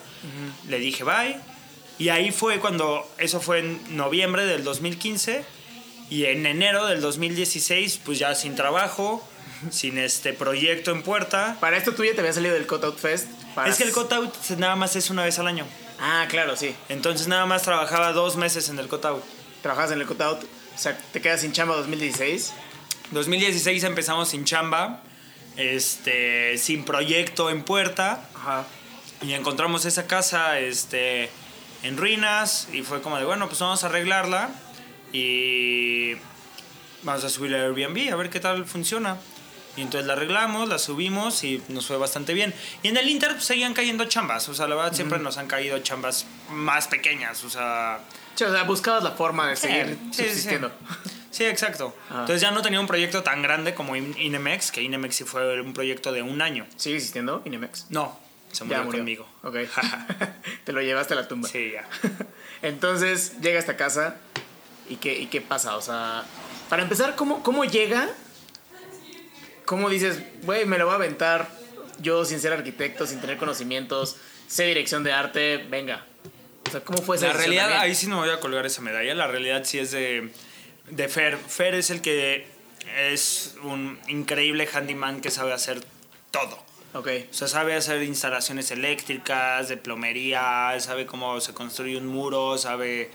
Le dije bye. Y ahí fue cuando, eso fue en noviembre del 2015 y en enero del 2016, pues ya sin trabajo, sin este proyecto en puerta. Para esto tú ya te había salido del Cutout Fest. Para- Es que el cutout nada más es una vez al año. Ah, claro, sí. Entonces nada más trabajaba dos meses en el cutout. Trabajas en el Cutout, o sea, te quedas sin chamba 2016. 2016 empezamos sin chamba, este, sin proyecto en puerta Ajá. y encontramos esa casa este, en ruinas y fue como de, bueno, pues vamos a arreglarla y vamos a subir a Airbnb a ver qué tal funciona. Y entonces la arreglamos, la subimos y nos fue bastante bien. Y en el Inter pues, seguían cayendo chambas, o sea, la verdad siempre nos han caído chambas más pequeñas, o sea, Sí, o sea, buscabas la forma de seguir Sí, sí, subsistiendo. Sí, exacto. Ajá. Entonces ya no tenía un proyecto tan grande como In- Inemex, que Inemex sí fue un proyecto de un año. ¿Sigue existiendo Inemex? No, se murió, conmigo. Ok. te lo llevaste a la tumba. Sí, ya. Entonces llega a esta casa y qué, y qué pasa. O sea, para empezar, ¿cómo, cómo llega? ¿Cómo dices, güey, me lo voy a aventar yo sin ser arquitecto, sin tener conocimientos, sé dirección de arte, venga? O sea, ¿cómo fue esa La realidad, también? ahí sí no me voy a colgar esa medalla. La realidad sí es de, de Fer. Fer es el que es un increíble handyman que sabe hacer todo. Ok. O sea, sabe hacer instalaciones eléctricas, de plomería, sabe cómo se construye un muro, sabe...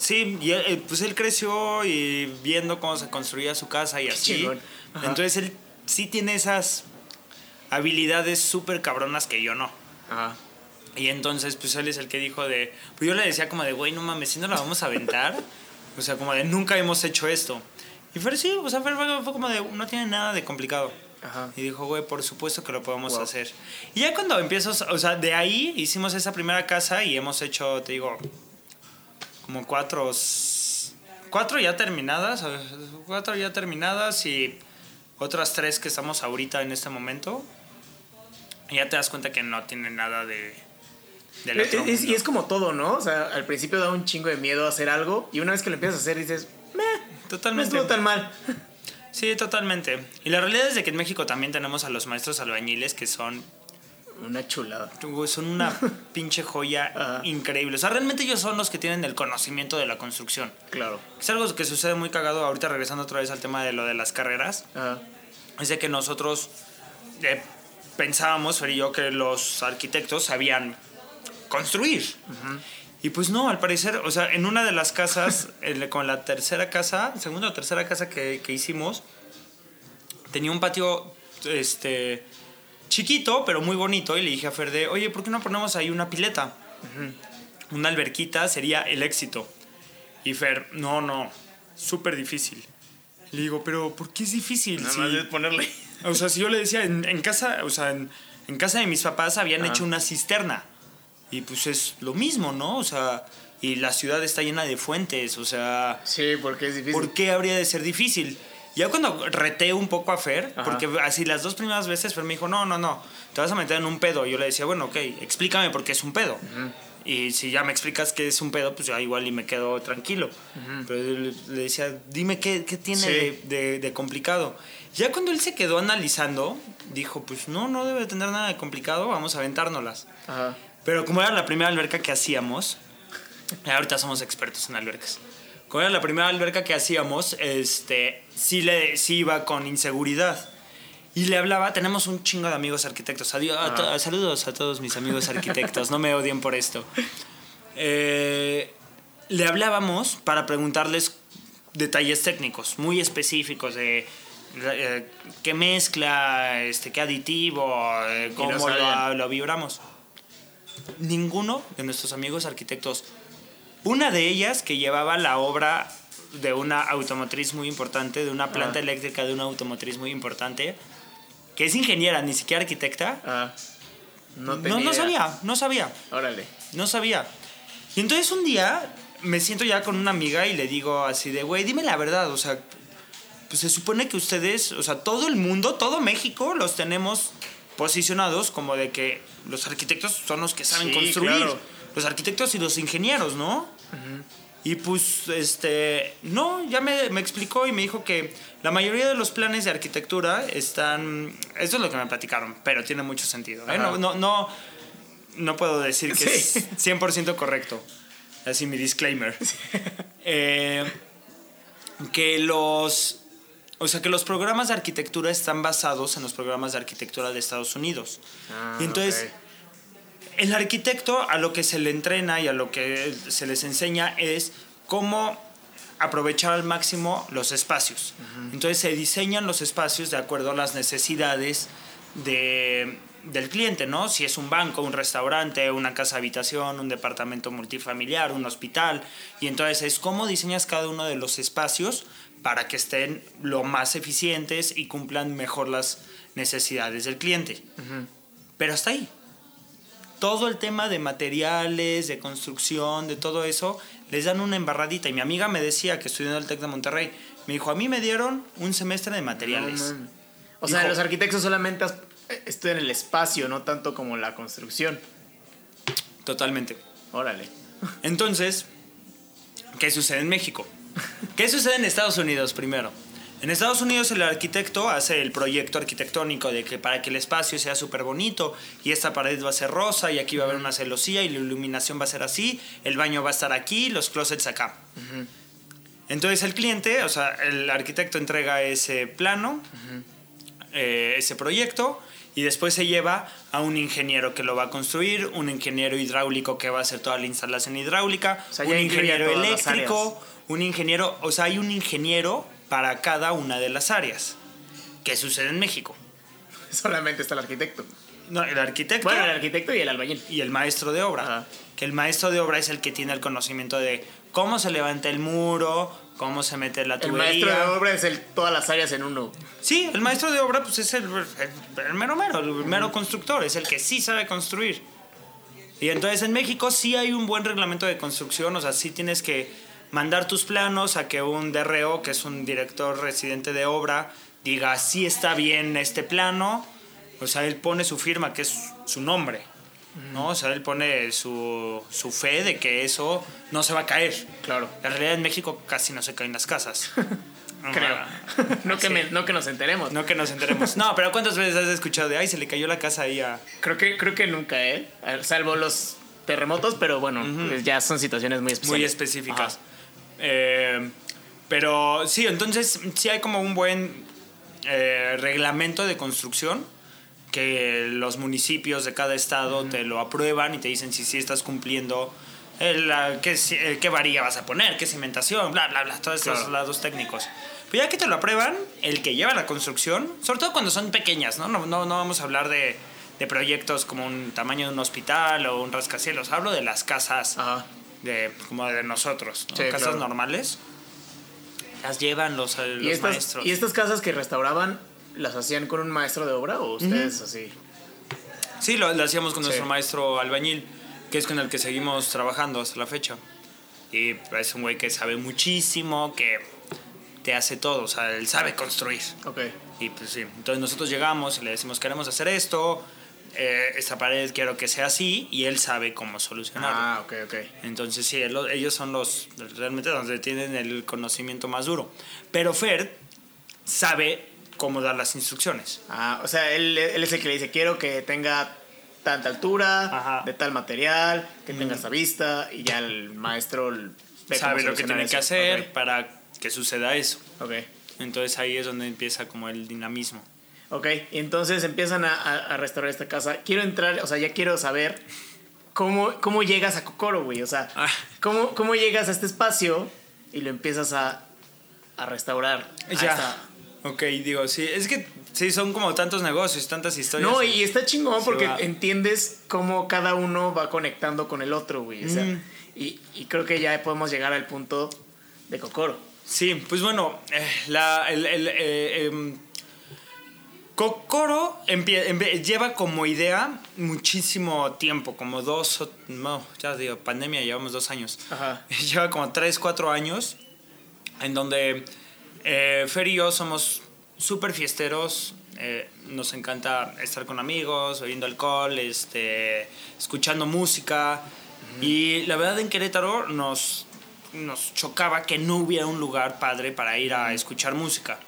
Sí, y él, eh, pues él creció y viendo cómo se construía su casa y así. Entonces él sí tiene esas habilidades súper cabronas que yo no. Ajá. Y entonces, pues él es el que dijo de. Pues yo le decía como de, güey, no mames, si no la vamos a aventar. o sea, como de, nunca hemos hecho esto. Y Fer sí, o sea, Fer fue como de, no tiene nada de complicado. Ajá. Y dijo, güey, por supuesto que lo podemos Wow. hacer. Y ya cuando empiezo, o sea, de ahí hicimos esa primera casa y hemos hecho, te digo, como cuatro. Cuatro ya terminadas, cuatro ya terminadas y otras tres que estamos ahorita en este momento. Ya te das cuenta que no tiene nada de. del Es- otro es- y es como todo, ¿no? O sea, al principio da un chingo de miedo hacer algo y una vez que lo empiezas a hacer dices, meh, no Totalmente. estuvo tan mal. Sí, totalmente. Y la realidad es de que en México también tenemos a los maestros albañiles que son Una chulada. Son una pinche joya increíble. O sea, realmente ellos son los que tienen el conocimiento de la construcción. Claro. Es algo que sucede muy cagado ahorita regresando otra vez al tema de lo de las carreras. Ajá. Es de que nosotros eh, pensábamos, Fer y yo, que los arquitectos sabían construir. Y pues no, al parecer, o sea, en una de las casas, con la tercera casa, segunda o tercera casa que, que hicimos, tenía un patio este, chiquito, pero muy bonito. Y le dije a Fer de, oye, ¿por qué no ponemos ahí una pileta? Una alberquita sería el éxito. Y Fer, no, no, súper difícil. Le digo, pero ¿por qué es difícil? Nada Si- más es ponerle. o sea, si yo le decía, en, en casa, o sea, en, en casa de mis papás habían Ajá. hecho una cisterna. Y pues es lo mismo, ¿no? O sea, y la ciudad está llena de fuentes, o sea, Sí, porque es difícil. ¿por qué habría de ser difícil? Ya cuando reté un poco a Fer, Ajá. porque así las dos primeras veces Fer me dijo, no, no, no, te vas a meter en un pedo. Yo le decía, bueno, ok, explícame por qué es un pedo. Y si ya me explicas que es un pedo, pues ya igual y me quedo tranquilo. Pero yo le, le decía, dime qué, qué tiene Sí. de, de- de complicado. Ya cuando él se quedó analizando, dijo, pues no, no debe tener nada de complicado, vamos a aventárnoslas. Ajá. Pero como era la primera alberca que hacíamos, ahorita somos expertos en albercas. Como era la primera alberca que hacíamos, este, sí, le, sí iba con inseguridad. Y le hablaba, tenemos un chingo de amigos arquitectos. Adiós, a to- saludos a todos mis amigos arquitectos, no me odien por esto. Eh, le hablábamos para preguntarles detalles técnicos muy específicos de eh, qué mezcla, este, qué aditivo, eh, cómo lo, lo vibramos. Ninguno de nuestros amigos arquitectos, una de ellas que llevaba la obra de una automotriz muy importante, de una planta Ah. eléctrica de una automotriz muy importante, que es ingeniera, ni siquiera arquitecta, Ah, no no, tenía no idea. sabía, no sabía. Órale. No sabía. Y entonces un día me siento ya con una amiga y le digo así de, güey, dime la verdad, o sea, pues se supone que ustedes, o sea, todo el mundo, todo México los tenemos posicionados como de que los arquitectos son los que saben Sí, construir. claro. Los arquitectos y los ingenieros, ¿no? Y pues, este, no, ya me, me explicó y me dijo que la mayoría de los planes de arquitectura están, esto es lo que me platicaron, pero tiene mucho sentido. ¿eh? No, no, no, no puedo decir que Sí. es 100% correcto. Así mi disclaimer. Eh, que los, o sea, que los programas de arquitectura están basados en los programas de arquitectura de Estados Unidos. Ah, y entonces. El arquitecto a lo que se le entrena y a lo que se les enseña es cómo aprovechar al máximo los espacios. Entonces se diseñan los espacios de acuerdo a las necesidades de, del cliente, ¿no? Si es un banco, un restaurante, una casa habitación, un departamento multifamiliar, un hospital. Y entonces es cómo diseñas cada uno de los espacios para que estén lo más eficientes y cumplan mejor las necesidades del cliente. Pero hasta ahí todo el tema de materiales, de construcción, de todo eso, les dan una embarradita. Y mi amiga me decía que estudió en el TEC de Monterrey, me dijo, a mí me dieron un semestre de materiales. No, o sea, los arquitectos solamente eh, estudian el espacio, no tanto como la construcción. Totalmente. Órale. Entonces, ¿qué sucede en México? ¿Qué sucede en Estados Unidos primero? En Estados Unidos el arquitecto hace el proyecto arquitectónico de que para que el espacio sea súper bonito y esta pared va a ser rosa y aquí va a haber una celosía y la iluminación va a ser así, el baño va a estar aquí, los closets acá. Entonces el cliente, o sea, el arquitecto entrega ese plano, eh, ese proyecto y después se lleva a un ingeniero que lo va a construir, un ingeniero hidráulico que va a hacer toda la instalación hidráulica, O sea, un ingeniero eléctrico, un ingeniero, o sea, hay un ingeniero para cada una de las áreas. ¿Qué sucede en México? Solamente está el arquitecto. No, el arquitecto Bueno, el arquitecto y el albañil. y el maestro de obra. Ajá. Que el maestro de obra es el que tiene el conocimiento de cómo se levanta el muro, cómo se mete la El tubería. maestro de obra es el, todas las áreas en uno. Sí, el maestro de obra pues es el, el- el mero mero, el mero constructor, es el que sí sabe construir. Y entonces en México sí hay un buen reglamento de construcción, o sea, sí tienes que mandar tus planos a que un DRO, que es un director residente de obra, diga sí está bien este plano, o sea, él pone su firma, que es su nombre, ¿no? O sea, él pone su, su fe de que eso no se va a caer. Claro. La realidad en México casi no se caen las casas. Creo. Ah, no, que me- no que nos enteremos. No que nos enteremos. No, pero ¿cuántas veces has escuchado de, ay, se le cayó la casa ahí a... Creo que, creo que nunca, ¿eh? Salvo los terremotos, pero bueno, pues ya son situaciones muy especiales. muy específicas. Ajá. Eh, pero sí, entonces sí hay como un buen eh, reglamento de construcción que los municipios de cada estado te lo aprueban y te dicen si sí estás cumpliendo el, la- qué, ci- eh, qué varilla vas a poner, qué cimentación, bla, bla, bla, todos esos Claro. lados técnicos. Pero ya que te lo aprueban, el que lleva la construcción, sobre todo cuando son pequeñas, ¿no? No, no, no vamos a hablar de, de proyectos como un tamaño de un hospital o un rascacielos, hablo de las casas Ajá. De, como de nosotros, ¿no? Sí, casas claro. normales, las llevan los, eh, los ¿Y estas, maestros. ¿Y estas casas que restauraban las hacían con un maestro de obra o ustedes así? Sí, lo, lo hacíamos con Sí. nuestro maestro albañil, que es con el que seguimos trabajando hasta la fecha. Y es un güey que sabe muchísimo, que te hace todo, o sea, él sabe construir. Ok. Y pues sí, entonces nosotros llegamos y le decimos, queremos hacer esto, eh, esta pared quiero que sea así, y él sabe cómo solucionarlo. Ah, ok, ok. Entonces sí, él- ellos son los realmente donde tienen el conocimiento más duro. Pero Fer sabe cómo dar las instrucciones. Ah, o sea, él, él es el que le dice, quiero que tenga tanta altura, Ajá. de tal material, que tenga esta vista, y ya el maestro sabe lo que tiene que hacer para que suceda eso. Ok. Entonces ahí es donde empieza como el dinamismo. Ok, y entonces empiezan a, a- a restaurar esta casa. Quiero entrar, o sea, ya quiero saber ¿cómo, cómo llegas a Kokoro, güey? O sea, Ah. ¿cómo, ¿cómo llegas a este espacio y lo empiezas a, a restaurar? Ya. esta- Ok, digo, sí, es que sí, son como tantos negocios, tantas historias. No, y está chingón porque va. entiendes cómo cada uno va conectando con el otro, güey. O sea, Mm. y, y creo que ya podemos llegar al punto de Kokoro. Sí, pues bueno, eh, la, el, el, eh, em, Kokoro lleva como idea muchísimo tiempo, como dos, no, ya digo, pandemia, llevamos dos años. Ajá. Lleva como tres, cuatro años, en donde eh, Fer y yo somos súper fiesteros, eh, nos encanta estar con amigos, bebiendo alcohol, este, escuchando música. Y la verdad en Querétaro nos, nos chocaba que no hubiera un lugar padre para ir a escuchar música.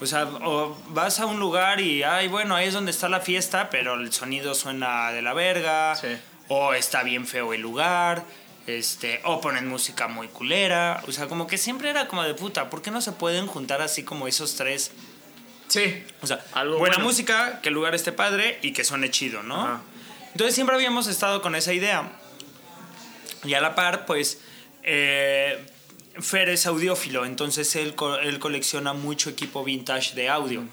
O sea, o vas a un lugar y, ay, bueno, ahí es donde está la fiesta, pero el sonido suena de la verga, Sí. o está bien feo el lugar, este, o ponen música muy culera. O sea, como que siempre era como de puta, ¿por qué no se pueden juntar así como esos tres? Sí. O sea, Algo buena bueno. música, que el lugar esté padre y que suene chido, ¿no? Ajá. Entonces siempre habíamos estado con esa idea. Y a la par, pues, eh, Fer es audiófilo, entonces él, él colecciona mucho equipo vintage de audio.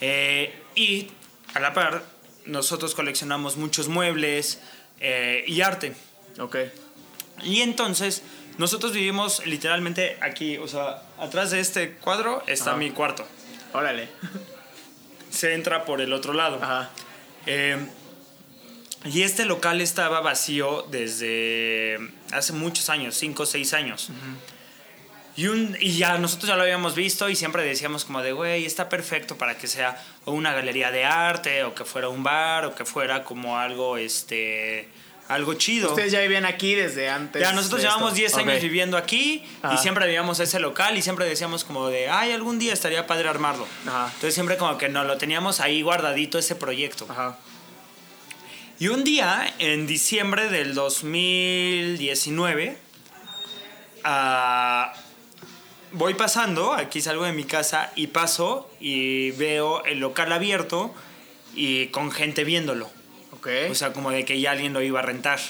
Eh, y a la par, nosotros coleccionamos muchos muebles eh, y arte. Ok. Y entonces, nosotros vivimos literalmente aquí, o sea, atrás de este cuadro está Ajá. mi cuarto. Órale. Se entra por el otro lado. Ajá. Eh, y este local estaba vacío desde hace muchos años, 5 o 6 años. Y, un, y ya nosotros ya lo habíamos visto y siempre decíamos como de, güey, está perfecto para que sea o una galería de arte o que fuera un bar o que fuera como algo, este, algo chido. Ustedes ya vivían aquí desde antes. Ya, nosotros llevamos esto. 10 años viviendo aquí Ajá. y siempre veíamos ese local y siempre decíamos como de, ay, algún día estaría padre armarlo. Ajá. Entonces siempre como que no lo teníamos ahí guardadito ese proyecto. Ajá. Y un día, en diciembre del 2019, ah, voy pasando, aquí salgo de mi casa y paso y veo el local abierto y con gente viéndolo. Ok. O sea, como de que ya alguien lo iba a rentar.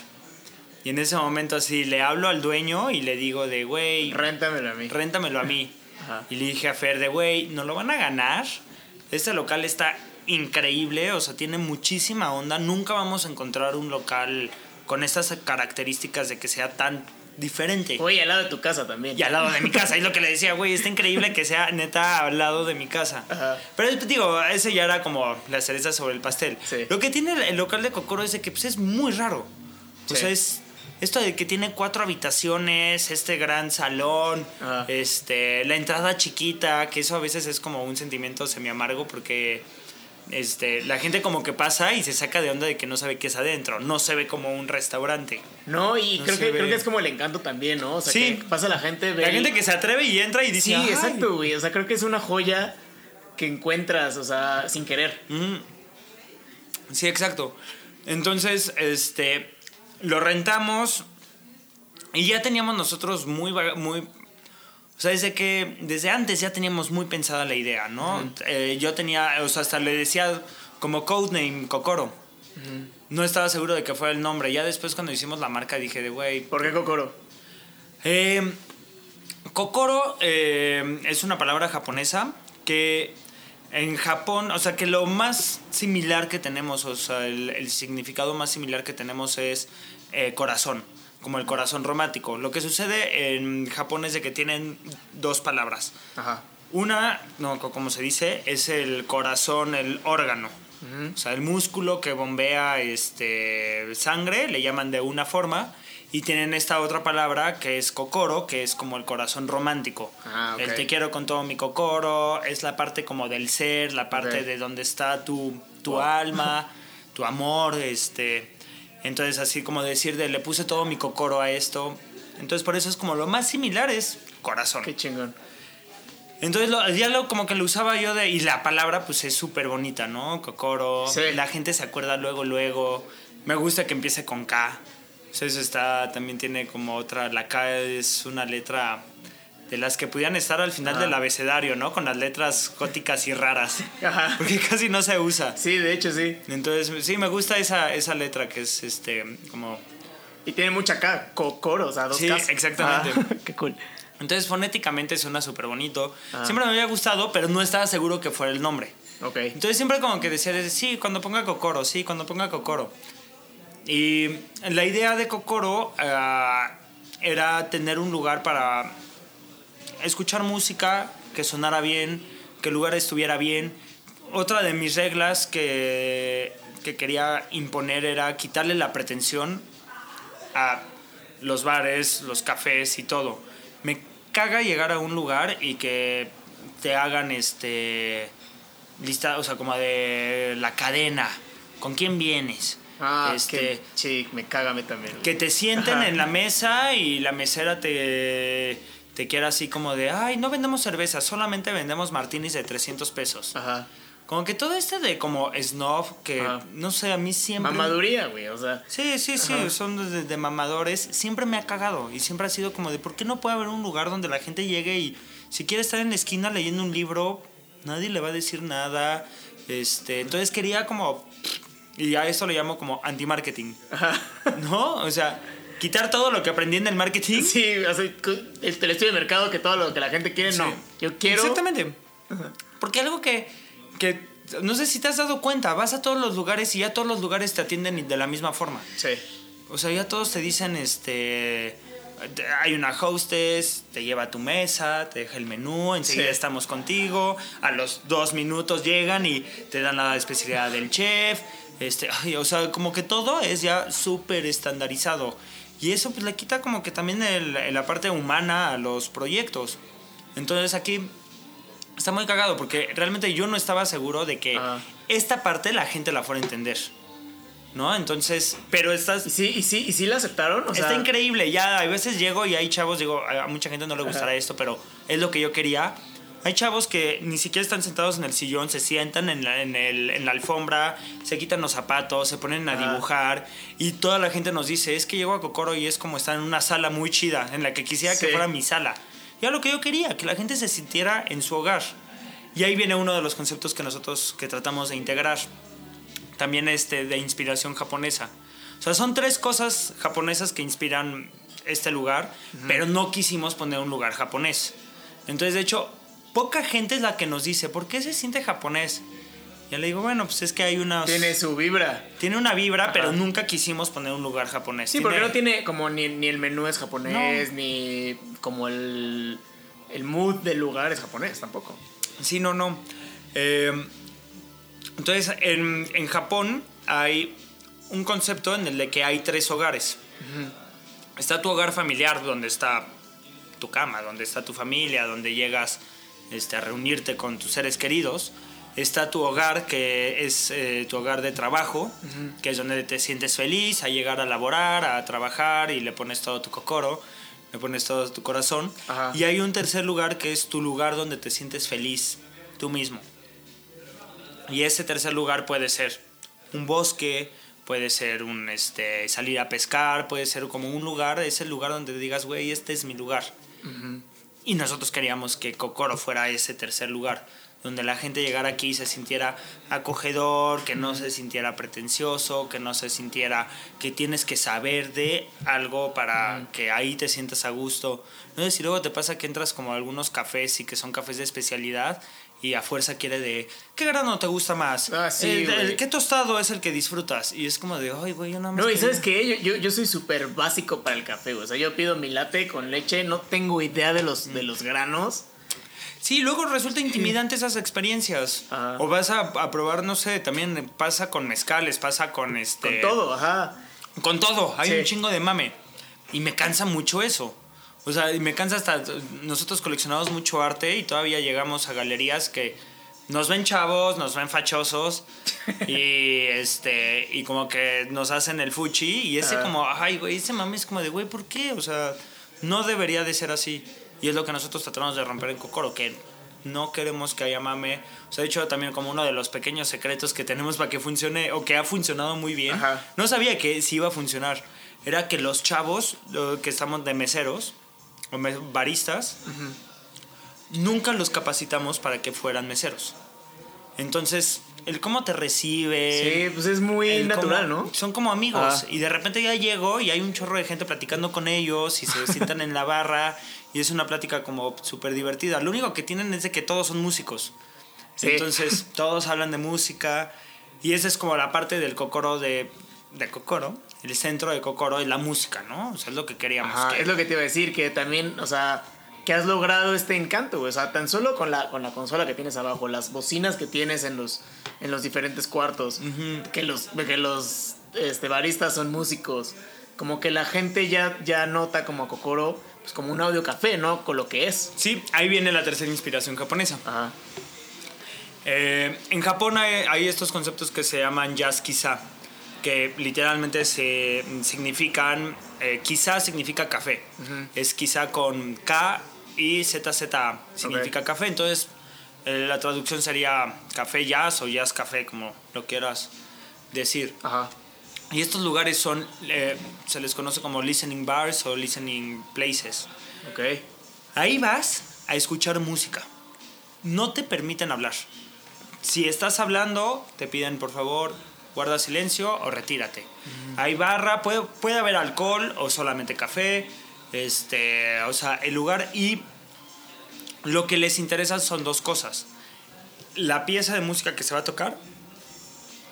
Y en ese momento así le hablo al dueño y le digo de, güey, Réntamelo a mí. réntamelo a mí. Ajá. Y le dije a Fer de, güey, ¿no lo van a ganar? Este local está increíble, o sea, tiene muchísima onda. Nunca vamos a encontrar un local con estas características de que sea tan diferente. Oye, al lado de tu casa también. Y al lado de mi casa, es lo que le decía, güey, está increíble que sea neta al lado de mi casa. Ajá. Pero digo, ese ya era como la cereza sobre el pastel. Sí. Lo que tiene el- local de Kokoro es de que pues, es muy raro. O sea, es esto de que tiene cuatro habitaciones, este gran salón, Ajá. este, la entrada chiquita, que eso a veces es como un sentimiento semi amargo porque este, la gente como que pasa y se saca de onda de que no sabe qué es adentro. No se ve como un restaurante. No, y No creo, que, ve. creo que es como el encanto también, ¿no? O sea, Sí. que pasa la gente, ve La gente que se atreve y entra y dice, Sí, "Ay". exacto, güey. O sea, creo que es una joya que encuentras, o sea, sin querer. Ujú. Sí, exacto. Entonces, este, lo rentamos y ya teníamos nosotros muy, muy, o sea, desde que, desde antes ya teníamos muy pensada la idea, ¿no? Eh, yo tenía, o sea, hasta le decía como codename Kokoro. No estaba seguro de que fuera el nombre. Ya después cuando hicimos la marca dije de, güey, ¿Por qué Kokoro? eh, kokoro eh, es una palabra japonesa que en Japón, o sea, que lo más similar que tenemos, o sea, el, el significado más similar que tenemos es eh, corazón, como el corazón romántico. Lo que sucede en Japón es de que tienen dos palabras. Ajá. Una, no, co- como se dice, es el corazón, el órgano. O sea, el músculo que bombea este, sangre, le llaman de una forma. Y tienen esta otra palabra que es kokoro, que es como el corazón romántico. Ah, ok. El te quiero con todo mi kokoro, es la parte como del ser, la parte Ok. de donde está tu, tu Wow. alma, tu amor, este... Entonces así como decir de le puse todo mi kokoro a esto. Entonces por eso es como lo más similar es corazón. Qué chingón. Entonces lo- ya lo como que lo usaba yo de... Y la palabra pues es súper bonita, ¿no? Kokoro. Sí. La gente se acuerda luego, luego. Me gusta que empiece con K. O sea, eso está... También tiene como otra... La K es una letra de las que pudieran estar al final Ah. del abecedario, ¿no? Con las letras góticas y raras. Ajá. Porque casi no se usa. Sí, de hecho sí. Entonces, sí, me gusta esa, esa letra que es este como Y tiene mucha acá, co- coro, o sea, dos Sí, exactamente. Ah, qué cool. Entonces fonéticamente suena súper bonito. Ah. Siempre me había gustado, pero no estaba seguro que fuera el nombre. Ok. Entonces siempre como que decía, sí, cuando ponga Kokoro, sí, cuando ponga Kokoro. Y la idea de Kokoro ah, era tener un lugar para escuchar música, que sonara bien, que el lugar estuviera bien. Otra de mis reglas que, que quería imponer era quitarle la pretensión a los bares, los cafés y todo. Me caga llegar a un lugar y que te hagan este lista, o sea, como de la cadena, con quién vienes. Ah, este, que, sí, me mí también. que te sienten Ajá. en la mesa y la mesera te te quiera así como de, "Ay, no vendemos cerveza, solamente vendemos martinis de 300 pesos." Ajá. Como que todo este de como snob que Ajá. no sé, a mí siempre Mamaduría, güey, o sea. Sí, sí, sí, Ajá. son de, de mamadores. Siempre me ha cagado y siempre ha sido como de, ¿por qué no puede haber un lugar donde la gente llegue y si quiere estar en la esquina leyendo un libro, nadie le va a decir nada? Este, entonces quería como, y a eso le llamo como anti-marketing. ¿no? O sea, quitar todo lo que aprendí en el marketing. Sí, o sea, el, el estudio de mercado que todo lo que la gente quiere, Sí. no. Yo quiero. Exactamente. Porque algo que, que, no sé si te has dado cuenta, vas a todos los lugares y ya todos los lugares te atienden de la misma forma. Sí. O sea, ya todos te dicen, este, te- hay una hostess, te lleva a tu mesa, te deja el menú, enseguida Sí. estamos contigo, a los dos minutos llegan y te dan la especialidad del chef, este, ay, o sea, como que todo es ya súper estandarizado. Y eso pues le quita como que también el- la parte humana a los proyectos. Entonces aquí está muy cagado porque realmente yo no estaba seguro de que Ah. esta parte la gente la fuera a entender. ¿No? Entonces, pero estas ¿Y sí, y sí, y sí la aceptaron? O Está sea, increíble, ya a veces llego y hay chavos, digo, a a mucha gente no le gustará Ajá. esto, pero es lo que yo quería. Hay chavos que ni siquiera están sentados en el sillón, se sientan en la, en el- en la alfombra, se quitan los zapatos, se ponen a dibujar y toda la gente nos dice, es que llego a Kokoro y es como estar en una sala muy chida, en la que quisiera que fuera mi sala. Y era lo que yo quería, que la gente se sintiera en su hogar. Y ahí viene uno de los conceptos que nosotros que tratamos de integrar, también este de inspiración japonesa. O sea, son tres cosas japonesas que inspiran este lugar, pero no quisimos poner un lugar japonés. Entonces, de hecho, poca gente es la que nos dice, ¿por qué se siente japonés? Ya le digo, bueno, pues es que hay una... Tiene su vibra. Tiene una vibra, Ajá. pero nunca quisimos poner un lugar japonés. Sí, porque no tiene como ni, ni el menú es japonés, No. ni como el, el mood del lugar es japonés tampoco. Sí, no, no. Eh, entonces, en, en Japón hay un concepto en el de que hay tres hogares. Está tu hogar familiar, donde está tu cama, donde está tu familia, donde llegas este, a reunirte con tus seres queridos. Está tu hogar, que es eh, tu hogar de trabajo, que es donde te sientes feliz a llegar a laborar, a trabajar y le pones todo tu cocoro, le pones todo tu corazón. Ajá. Y hay un tercer lugar que es tu lugar donde te sientes feliz tú mismo. Y ese tercer lugar puede ser un bosque, puede ser un este salir a pescar, puede ser como un lugar, es el lugar donde digas, güey, este es mi lugar. Y nosotros queríamos que Kokoro fuera ese tercer lugar, donde la gente llegara aquí y se sintiera acogedor, que no se sintiera pretencioso, que no se sintiera que tienes que saber de algo para que ahí te sientas a gusto. No sé si luego te pasa que entras como a algunos cafés y que son cafés de especialidad y a fuerza quiere de ¿qué grano te gusta más? Ah, sí, El-. ¿Qué tostado es el que disfrutas? Y es como de, ay, güey, yo nada más No, y sabes qué, yo, yo, yo soy súper básico para el café. O sea, yo pido mi latte con leche, no tengo idea de los, de los granos. Sí, luego resulta intimidante esas experiencias. Ajá. O vas a, a probar, no sé, también pasa con mezcales, pasa con este... Con todo, ajá. Con todo, hay Sí. un chingo de mame. Y me cansa mucho eso. O sea, y me cansa hasta... Nosotros coleccionamos mucho arte y todavía llegamos a galerías que nos ven chavos, nos ven fachosos y este y como que nos hacen el fuchi y ese Ajá. como, ay, güey, ese mame es como de, güey, ¿por qué? O sea, no debería de ser así. Y es lo que nosotros tratamos de romper en Kokoro, que no queremos que haya mame. O sea, de hecho, también como uno de los pequeños secretos que tenemos para que funcione o que ha funcionado muy bien. Ajá. No sabía que sí iba a funcionar. Era que los chavos que estamos de meseros, o baristas, nunca los capacitamos para que fueran meseros. Entonces, el cómo te recibe. Sí, pues es muy natural, cómo- ¿no? Son como amigos. Ah. Y de repente ya llego y hay un chorro de gente platicando con ellos y se sientan en la barra y es una plática como súper divertida. Lo único que tienen es de que todos son músicos. Sí. Entonces, todos hablan de música y esa es como la parte del Cocoro de, de Cocoro. El centro de Cocoro es la música, ¿no? O sea, es lo que queríamos. Ajá, que- es lo que te iba a decir, que también, o sea, que has logrado este encanto. O sea, tan solo con la, con la consola que tienes abajo, las bocinas que tienes en los, en los diferentes cuartos, que los, que los este, baristas son músicos, como que la gente ya, ya nota como a Kokoro, pues como un audio café, ¿no? Con lo que es. Sí, ahí viene la tercera inspiración japonesa. Ajá. Eh, en Japón hay, hay estos conceptos que se llaman jazz quizá, que literalmente se significan, eh, quizá significa café. Es quizá con K y ZZ significa café. Entonces eh, la traducción sería café jazz o jazz café, como lo quieras decir. Ajá. Y estos lugares son, eh, se les conoce como listening bars o listening places. Ok. Ahí vas a escuchar música. No te permiten hablar. Si estás hablando, te piden por favor guarda silencio o retírate. Hay barra, puede, puede haber alcohol o solamente café. Este, o sea, el lugar y lo que les interesa son dos cosas. La pieza de música que se va a tocar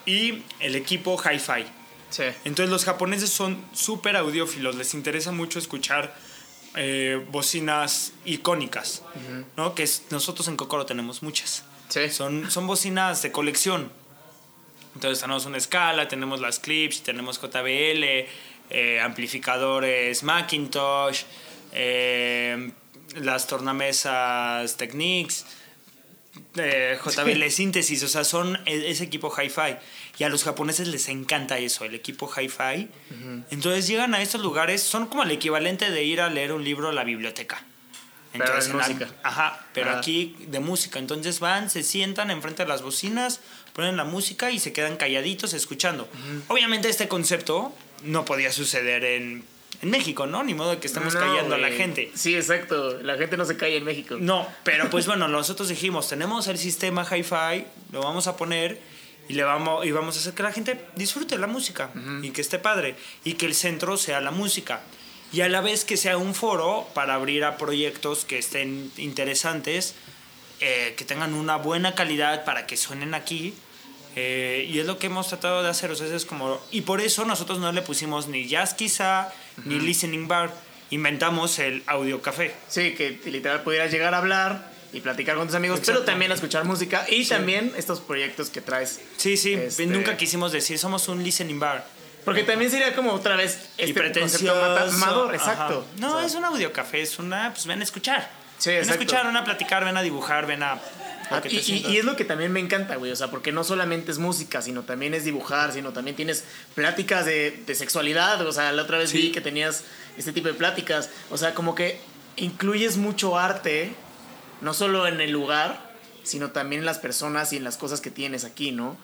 y el equipo hi-fi. Sí. Entonces los japoneses son súper audiófilos, les interesa mucho escuchar eh, bocinas icónicas, ¿no? Que es- nosotros en Kokoro tenemos muchas. Sí. Son, son bocinas de colección. Entonces tenemos una escala, tenemos las clips, tenemos JBL, eh, amplificadores Macintosh, eh, las tornamesas Technics, eh, JBL Síntesis, o sea, son e- ese equipo hi-fi. Y a los japoneses les encanta eso, el equipo hi-fi. Entonces llegan a estos lugares, son como el equivalente de ir a leer un libro a la biblioteca. Pero de en la- música. Ajá, pero Ajá. aquí de música. Entonces van, se sientan enfrente de las bocinas, ponen la música y se quedan calladitos escuchando. Obviamente este concepto no podía suceder en, en México, ¿no? Ni modo de que estemos No, callando a la gente. Sí, exacto. La gente no se calla en México. No, pero pues bueno, nosotros dijimos, tenemos el sistema hi-fi, lo vamos a poner y le vamos y vamos a hacer que la gente disfrute la música y que esté padre y que el centro sea la música. Y a la vez que sea un foro para abrir a proyectos que estén interesantes, eh, que tengan una buena calidad para que suenen aquí. eh, y es lo que hemos tratado de hacer. O sea, es como, y por eso nosotros no le pusimos ni jazz quizá, ni listening bar. Inventamos el audio café. Sí, que literal pudieras llegar a hablar y platicar con tus amigos, pero Exacto. también a escuchar música y también estos proyectos que traes. Sí, sí, Este- nunca quisimos decir somos un listening bar. Porque también sería como otra vez y este pretencioso. concepto mata- amador, ajá. exacto. No, O sea, es un audio café, es una, pues ven a escuchar. Sí, ven a escuchar, ven a platicar, ven a dibujar, ven a... te y, y- es lo que también me encanta, güey. O sea, porque no solamente es música, sino también es dibujar, sino también tienes pláticas de, de sexualidad. O sea, la otra vez Sí. vi que tenías este tipo de pláticas. O sea, como que incluyes mucho arte, no solo en el lugar, sino también en las personas y en las cosas que tienes aquí, ¿no?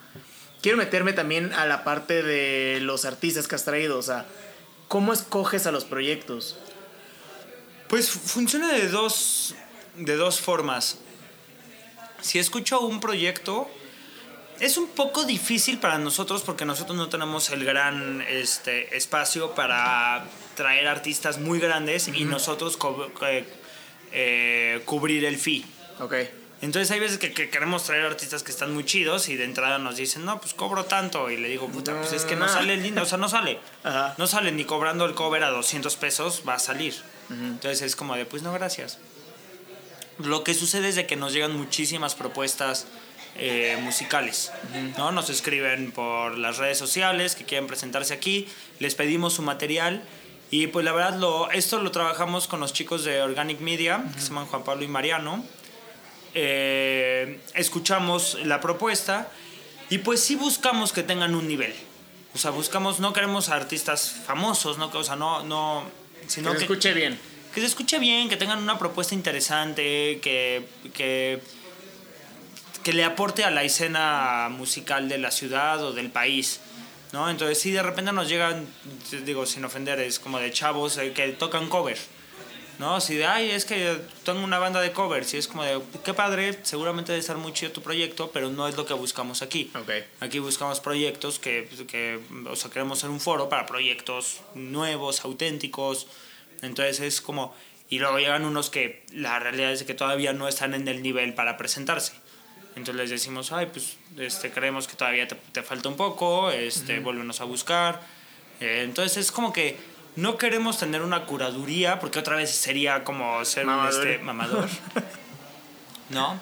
Quiero meterme también a la parte de los artistas que has traído. O sea, ¿cómo escoges a los proyectos? Pues funciona de dos, de dos formas. Si escucho un proyecto, es un poco difícil para nosotros porque nosotros no tenemos el gran este, espacio para traer artistas muy grandes y nosotros eh, eh, cubrir el fee. Ok. Entonces hay veces que, que queremos traer artistas que están muy chidos y de entrada nos dicen, no, pues cobro tanto. Y le digo, puta, pues es que no No. sale el dinero, o sea, no sale. Ajá. No sale ni cobrando el cover a 200 pesos, va a salir. Entonces es como de, pues no, gracias. Lo que sucede es de que nos llegan muchísimas propuestas eh, musicales, ¿no? Nos escriben por las redes sociales que quieren presentarse aquí, les pedimos su material y pues la verdad lo, esto lo trabajamos con los chicos de Organic Media, que se llaman Juan Pablo y Mariano. Eh, escuchamos la propuesta y pues sí buscamos que tengan un nivel. O sea, buscamos, no queremos artistas famosos, no, o sea, no, no, sino que se escuche bien. que se escuche bien, que tengan una propuesta interesante, que, que, que le aporte a la escena musical de la ciudad o del país. ¿no? Entonces, sí, de repente nos llegan, digo, sin ofender, es como de chavos eh, que tocan cover. ¿No? Si de, ay, es que tengo una banda de covers y es como de, qué padre, seguramente debe estar muy chido tu proyecto, pero no es lo que buscamos aquí. Ok. Aquí buscamos proyectos que, que, o sea, queremos ser un foro para proyectos nuevos, auténticos. Entonces es como, y luego llegan unos que la realidad es que todavía no están en el nivel para presentarse. Entonces les decimos, ay, pues este, creemos que todavía te, te falta un poco, este, vuélvenos a buscar. Eh, entonces es como que no queremos tener una curaduría, porque otra vez sería como ser Mamador. un este, mamador. ¿No?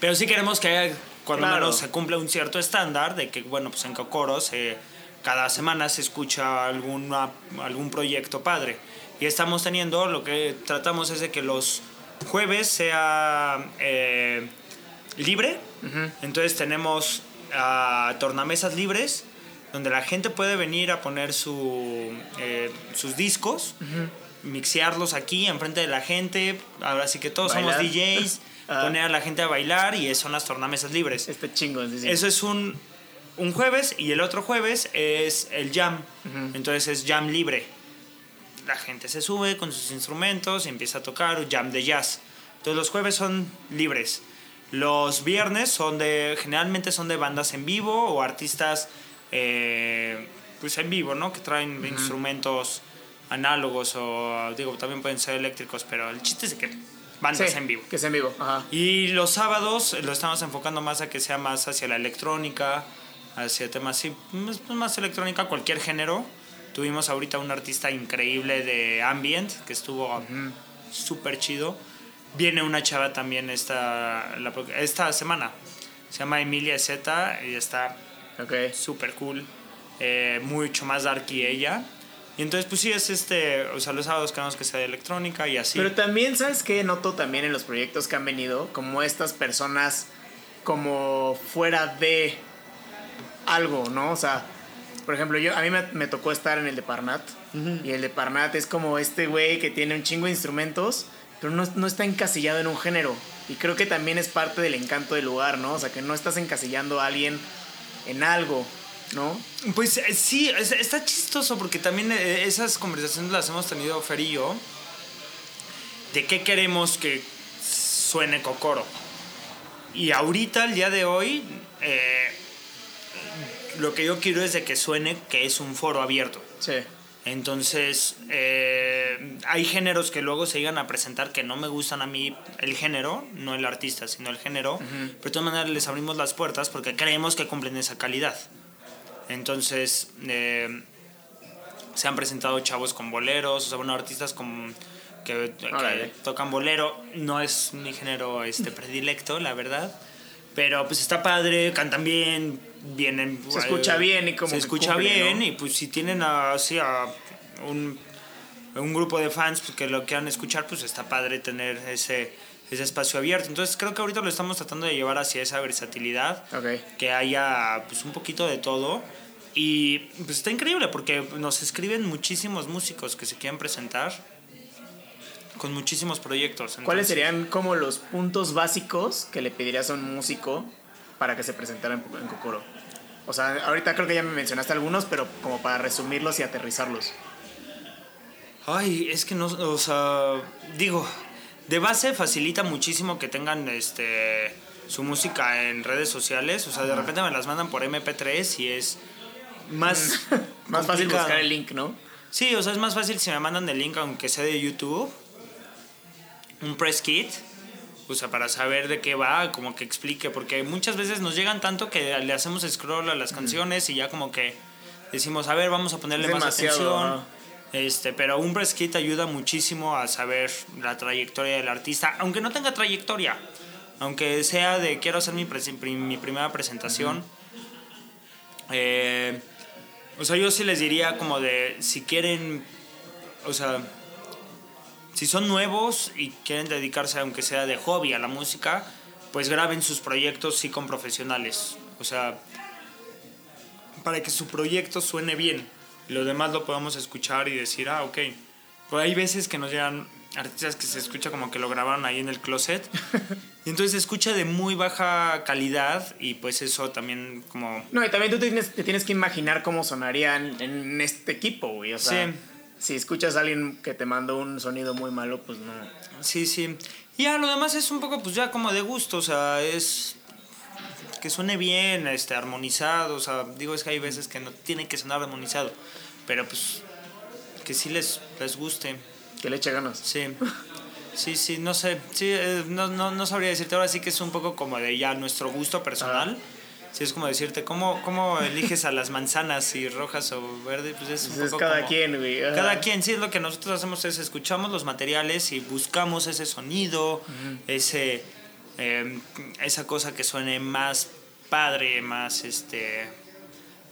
Pero sí queremos que cuando Claro. menos se cumpla un cierto estándar de que, bueno, pues en Cocoro se, cada semana se escucha alguna, algún proyecto padre. Y estamos teniendo, lo que tratamos es de que los jueves sea eh, libre. Entonces tenemos ah, tornamesas libres donde la gente puede venir a poner su, eh, sus discos, mixearlos aquí enfrente de la gente. Ahora sí que todos Bailar. somos DJs, Ah. poner a la gente a bailar y son las tornamesas libres. Está chingón, sí, sí. Eso es un, un jueves y el otro jueves es el jam. Entonces es jam libre. La gente se sube con sus instrumentos y empieza a tocar jam de jazz. Entonces los jueves son libres. Los viernes son de, generalmente son de bandas en vivo o artistas eh, pues en vivo, ¿no? Que traen instrumentos análogos o digo, también pueden ser eléctricos, pero el chiste es que bandas Sí, en vivo. Que es en vivo, ajá. Y los sábados lo estamos enfocando más a que sea más hacia la electrónica, hacia temas así, más, más electrónica, cualquier género. Tuvimos ahorita un artista increíble de ambient que estuvo súper chido. Viene una chava también esta, la esta semana. Se llama Emilia Z y está Ok. súper cool. eh, mucho más darky ella. Y entonces, pues sí, es este. O sea, los sábados queremos que sea de electrónica y así. Pero también, ¿sabes qué? Noto también en los proyectos que han venido, como estas personas como fuera de algo, ¿no? O sea, por ejemplo, yo a mí me, me tocó estar en el de Parnat y el de Parnat es como este güey que tiene un chingo de instrumentos, pero no, no está encasillado en un género. Y creo que también es parte del encanto del lugar, ¿no? O sea, que no estás encasillando a alguien en algo, ¿no? Pues eh, sí, es- está chistoso porque también eh, esas conversaciones las hemos tenido Fer y yo. De qué queremos que suene Cocoro. Y ahorita, el día de hoy, eh, lo que yo quiero es de que suene que es un foro abierto. Sí. Entonces, eh, hay géneros que luego se llegan a presentar que no me gustan a mí el género, no el artista, sino el género. Pero de todas maneras les abrimos las puertas porque creemos que cumplen esa calidad. Entonces, eh, se han presentado chavos con boleros, o sea, bueno, artistas con, que, que tocan bolero. No es mi género este, predilecto, la verdad. Pero pues está padre, cantan bien, vienen... Se escucha bien y como Se que escucha cumple, bien ¿no? y pues si tienen así a un, un grupo de fans pues, que lo quieran escuchar, pues está padre tener ese, ese espacio abierto. Entonces creo que ahorita lo estamos tratando de llevar hacia esa versatilidad, Ok. que haya pues un poquito de todo. Y pues está increíble porque nos escriben muchísimos músicos que se quieren presentar con muchísimos proyectos. ¿Cuáles Entonces, serían como los puntos básicos que le pedirías a un músico para que se presentara en, en Kokoro? O sea, ahorita creo que ya me mencionaste algunos, pero como para resumirlos y aterrizarlos. Ay, es que no, o sea, digo, de base facilita muchísimo que tengan este su música en redes sociales, o sea, de repente me las mandan por MP3 y es más Más fácil buscar el link, ¿no? Sí, o sea, es más fácil si me mandan el link aunque sea de YouTube, un press kit, o sea, para saber de qué va, como que explique, porque muchas veces nos llegan tanto que le hacemos scroll a las canciones y ya como que decimos, a ver, vamos a ponerle más atención. Este, pero un press kit ayuda muchísimo a saber la trayectoria del artista, aunque no tenga trayectoria, aunque sea de quiero hacer mi primera presentación. Eh, o sea, yo sí les diría como de si quieren, o sea, si son nuevos y quieren dedicarse, aunque sea de hobby, a la música, pues graben sus proyectos sí con profesionales. O sea, para que su proyecto suene bien. Lo demás lo podamos escuchar y decir, ah, ok. Pues hay veces que nos llegan artistas que se escucha como que lo grabaron ahí en el closet. y entonces se escucha de muy baja calidad y pues eso también como... No, y también tú te tienes, te tienes que imaginar cómo sonarían en este equipo, güey. O sea, Sí. Si escuchas a alguien que te mandó un sonido muy malo, pues no. Sí, sí. Y ya lo demás es un poco, pues ya como de gusto, o sea, es que suene bien, este, armonizado, o sea, digo, es que hay veces que no tiene que sonar armonizado, pero pues que sí les, les guste. Que le eche ganas. Sí. Sí, sí, no sé, sí, eh, no, no, no sabría decirte, ahora sí que es un poco como de ya nuestro gusto personal. Sí, es como decirte, ¿cómo, ¿cómo eliges a las manzanas, si rojas o verdes? Pues es un Pues es cada como- quien, güey. ajá. Cada quien, sí, es lo que nosotros hacemos es escuchamos los materiales y buscamos ese sonido, ese, eh, esa cosa que suene más padre, más este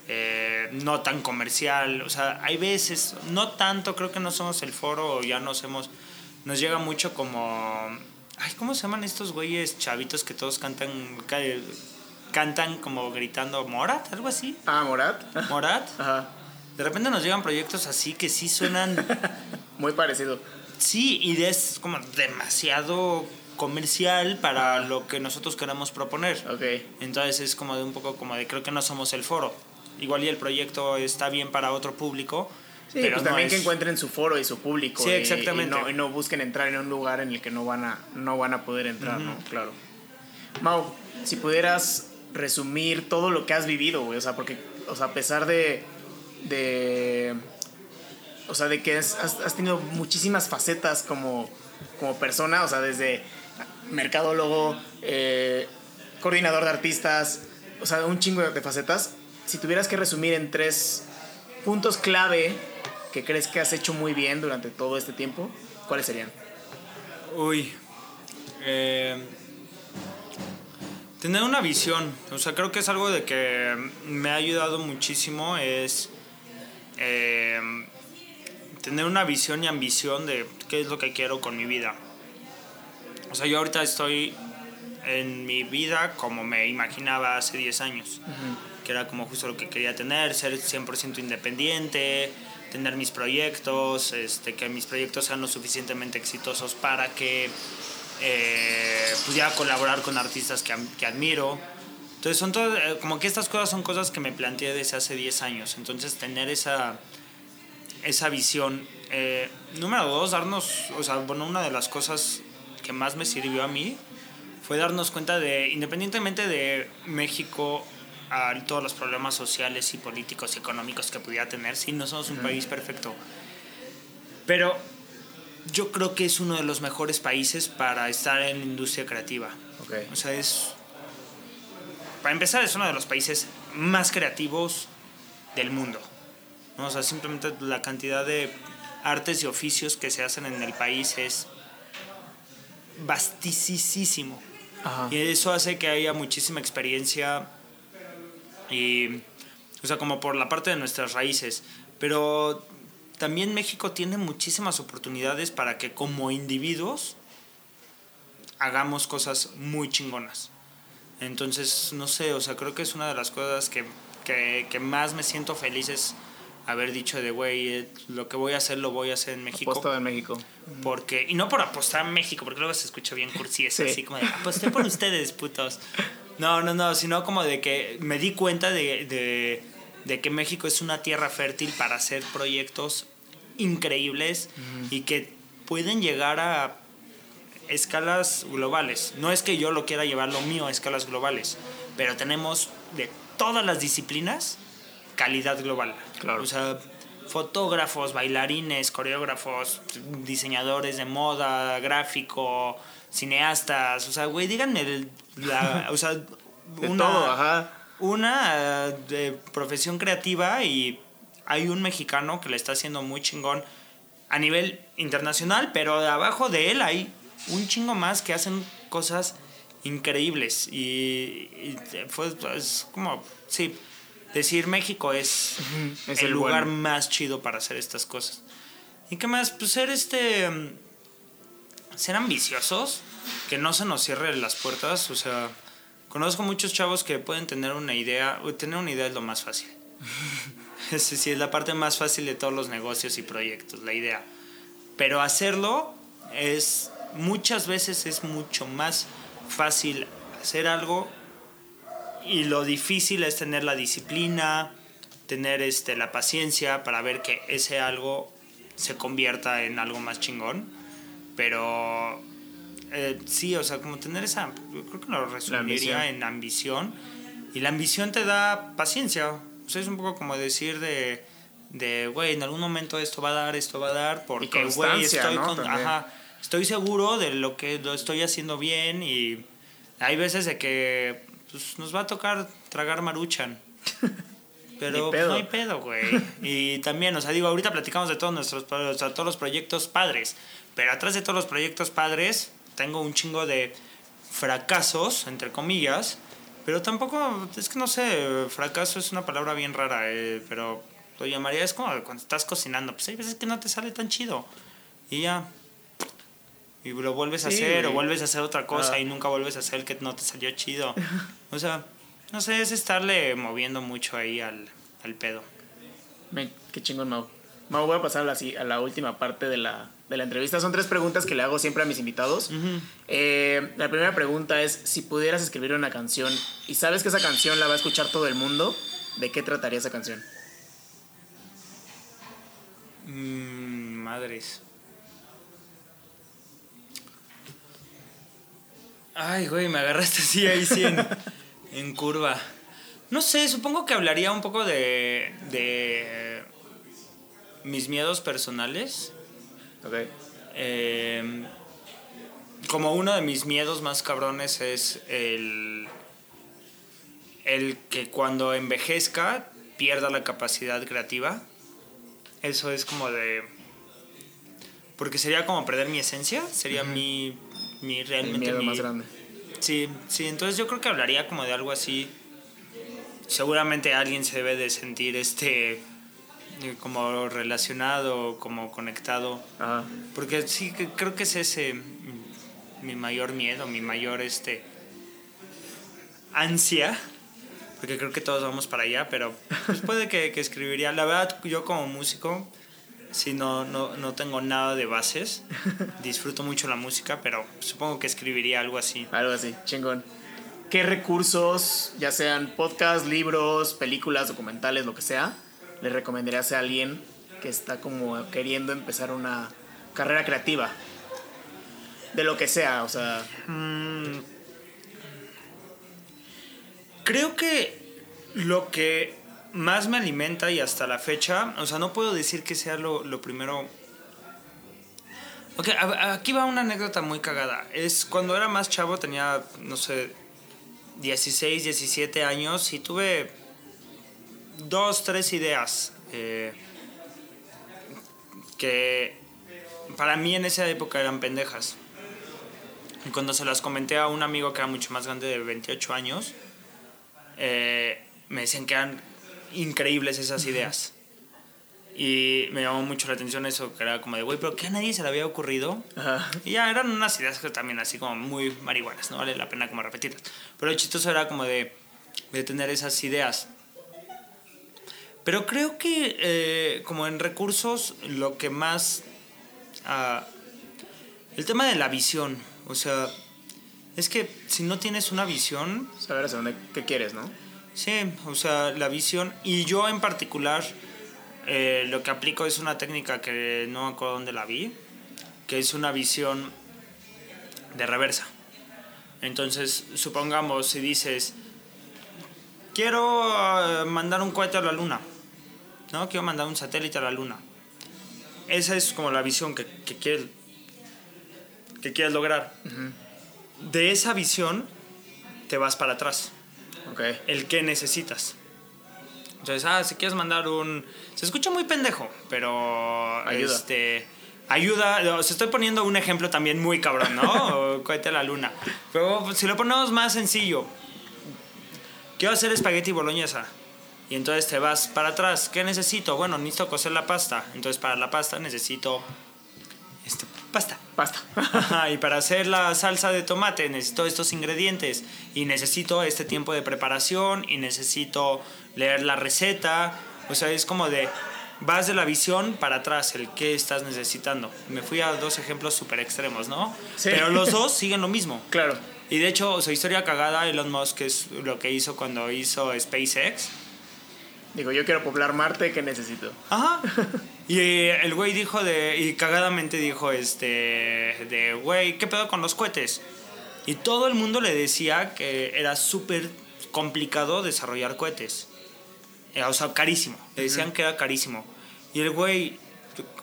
eh, no tan comercial. O sea, hay veces, no tanto, creo que no somos el foro, ya nos hemos, nos llega mucho como, ay, ¿cómo se llaman estos güeyes chavitos que todos cantan, ca- cantan como gritando Morat, algo así? Ah, Morat. Morat. Ajá. De repente nos llegan proyectos así que sí suenan, Muy parecido. sí, y es como demasiado comercial para lo que nosotros queremos proponer. Ok. Entonces es como de un poco como de creo que no somos el foro. Igual y el proyecto está bien para otro público, Sí, pero pues no también que es- encuentren su foro y su público. Sí, y- exactamente. Y no, y no busquen entrar en un lugar en el que no van a, no van a poder entrar, ¿no? Claro. Mau, si pudieras resumir todo lo que has vivido, güey, o sea, porque, o sea, a pesar de, de, o sea, de que has, has- tenido muchísimas facetas como, como persona, o sea, desde mercadólogo, eh, coordinador de artistas, o sea, un chingo de facetas. Si tuvieras que resumir en tres puntos clave que crees que has hecho muy bien durante todo este tiempo, ¿cuáles serían? Uy. eh, tener una visión. O sea, creo que es algo de que me ha ayudado muchísimo. Es eh, tener una visión y ambición de qué es lo que quiero con mi vida. O sea, yo ahorita estoy en mi vida como me imaginaba hace 10 años. Que era como justo lo que quería tener, ser 100% independiente, tener mis proyectos, este, que mis proyectos sean lo suficientemente exitosos para que eh, pudiera colaborar con artistas que, que admiro. Entonces, son todo, eh, como que estas cosas son cosas que me planteé desde hace 10 años. Entonces, tener esa, esa visión. Eh, número dos, darnos, o sea, bueno, una de las cosas que más me sirvió a mí fue darnos cuenta de, independientemente de México, a todos los problemas sociales y políticos y económicos que pudiera tener, sí, no somos un país perfecto. Pero yo creo que es uno de los mejores países para estar en la industria creativa. Ok. O sea, es. Para empezar, es uno de los países más creativos del mundo. ¿no? O sea, simplemente la cantidad de artes y oficios que se hacen en el país es vastísimo. Y eso hace que haya muchísima experiencia y, o sea, como por la parte de nuestras raíces. Pero también México tiene muchísimas oportunidades para que como individuos hagamos cosas muy chingonas. Entonces, no sé, o sea, creo que es una de las cosas que, que, que más me siento feliz es haber dicho de, güey, eh, lo que voy a hacer lo voy a hacer en México. Apostado en México. Porque, y no por apostar en México, porque luego se escucha bien cursi Sí. así como de, aposté por ustedes, putos. No, no, no, sino como de que me di cuenta de, de, de que México es una tierra fértil para hacer proyectos increíbles y que pueden llegar a escalas globales. No es que yo lo quiera llevar lo mío a escalas globales, pero tenemos de todas las disciplinas calidad global. Claro. O sea, fotógrafos, bailarines, coreógrafos, diseñadores de moda, gráfico, cineastas, o sea, güey, díganme, la, o sea, una, todo, ajá. Una eh, de profesión creativa y hay un mexicano que le está haciendo muy chingón a nivel internacional, pero de abajo de él hay un chingo más que hacen cosas increíbles. Y, y fue es como sí decir México es, Es el, el lugar bueno. más chido para hacer estas cosas. Y qué más pues ser este mm, ser ambiciosos que no se nos cierren las puertas o sea conozco muchos chavos que pueden tener una idea tener una idea es lo más fácil es sí, es la parte más fácil de todos los negocios y proyectos la idea pero hacerlo es muchas veces es mucho más fácil hacer algo y lo difícil es tener la disciplina, tener este, la paciencia para ver que ese algo se convierta en algo más chingón. Pero eh, sí, o sea, como tener esa, yo creo que lo resumiría en ambición. Y la ambición te da paciencia. O sea, es un poco como decir de, de, güey, en algún momento esto va a dar, esto va a dar, porque, güey, estoy, con, ajá, estoy seguro de lo que lo estoy haciendo bien y hay veces de que pues, nos va a tocar tragar maruchan. Pero pues, no hay pedo, güey. Y también, o sea, digo, ahorita platicamos de todos nuestros, o sea, todos los proyectos padres. Pero atrás de todos los proyectos padres, tengo un chingo de fracasos, entre comillas. Pero tampoco, es que no sé, fracaso es una palabra bien rara, eh, pero lo llamaría, es como cuando estás cocinando, pues hay veces que no te sale tan chido. Y ya. Y lo vuelves a hacer, o vuelves a hacer otra cosa ah. y nunca vuelves a hacer el que no te salió chido. O sea, no sé, es estarle moviendo mucho ahí al, al pedo. qué chingón, Mau. Mau, voy a pasar a la, a la última parte de la, de la entrevista. Son tres preguntas que le hago siempre a mis invitados. Eh, la primera pregunta es, si pudieras escribir una canción y sabes que esa canción la va a escuchar todo el mundo, ¿de qué trataría esa canción? Mm, madres. Ay, güey, me agarraste así ahí sí en, curva. No sé, supongo que hablaría un poco de, de mis miedos personales. Em, como uno de mis miedos más cabrones es el, el que cuando envejezca pierda la capacidad creativa. Eso es como de... Porque sería como perder mi esencia, sería mi mi realmente miedo más grande. Sí, sí, entonces yo creo que hablaría como de algo así. Seguramente alguien se debe de sentir este como relacionado, como conectado. Porque sí, creo que es ese mm, mi mayor miedo, mi mayor este ansia. Porque creo que todos vamos para allá, pero pues puede que, que escribiría. La verdad, yo como músico, Sí, no, no, no tengo nada de bases. Disfruto mucho la música, pero supongo que escribiría algo así. Algo así, chingón. ¿Qué recursos, ya sean podcasts, libros, películas, documentales, lo que sea, le recomendarías a alguien que está como queriendo empezar una carrera creativa? De lo que sea, o sea. Mm. creo que lo que más me alimenta y hasta la fecha, o sea, no puedo decir que sea lo, lo primero. Ok, aquí va una anécdota muy cagada. Es cuando era más chavo, tenía, no sé, 16, 17 años y tuve dos, tres ideas eh, que para mí en esa época eran pendejas. Y cuando se las comenté a un amigo que era mucho más grande de 28 años, eh, me decían que eran increíbles esas ideas. Y me llamó mucho la atención eso, que era como de, güey, pero que a nadie se le había ocurrido. Y ya eran unas ideas que también así como muy marihuanas, no vale la pena como repetirlas. Pero lo chistoso era como de, de tener esas ideas. Pero creo que eh, como en recursos lo que más... Uh, el tema de la visión, o sea, es que si no tienes una visión... Saber hacia dónde, qué quieres, ¿no? Sí, o sea, la visión. Y yo en particular, eh, lo que aplico es una técnica que no me acuerdo dónde la vi, que es una visión de reversa. Entonces, supongamos, si dices, quiero eh, mandar un cohete a la luna, ¿no? Quiero mandar un satélite a la luna. Esa es como la visión que, que quieres, que quieres lograr. De esa visión te vas para atrás el que necesitas. Entonces, ah, si quieres mandar un... Se escucha muy pendejo, pero... Ayuda. Este, ayuda, os estoy poniendo un ejemplo también muy cabrón, ¿no? Cohete a la luna. Pero si lo ponemos más sencillo, quiero hacer espagueti boloñesa. Y entonces te vas para atrás. ¿Qué necesito? Bueno, necesito cocer la pasta. Entonces para la pasta necesito este, pasta. Pasta. y para hacer la salsa de tomate necesito estos ingredientes y necesito este tiempo de preparación y necesito leer la receta. O sea, es como de vas de la visión para atrás, el qué estás necesitando. Me fui a dos ejemplos súper extremos, ¿no? Pero los dos siguen lo mismo. Claro. Y de hecho, o sea, historia cagada, Elon Musk es lo que hizo cuando hizo SpaceX Digo, yo quiero poblar Marte, ¿qué necesito? Ajá. Y eh, el güey dijo de. Y cagadamente dijo, este. De, güey, ¿qué pedo con los cohetes? Y todo el mundo le decía que era súper complicado desarrollar cohetes. Eh, o sea, carísimo. Le decían que era carísimo. Y el güey.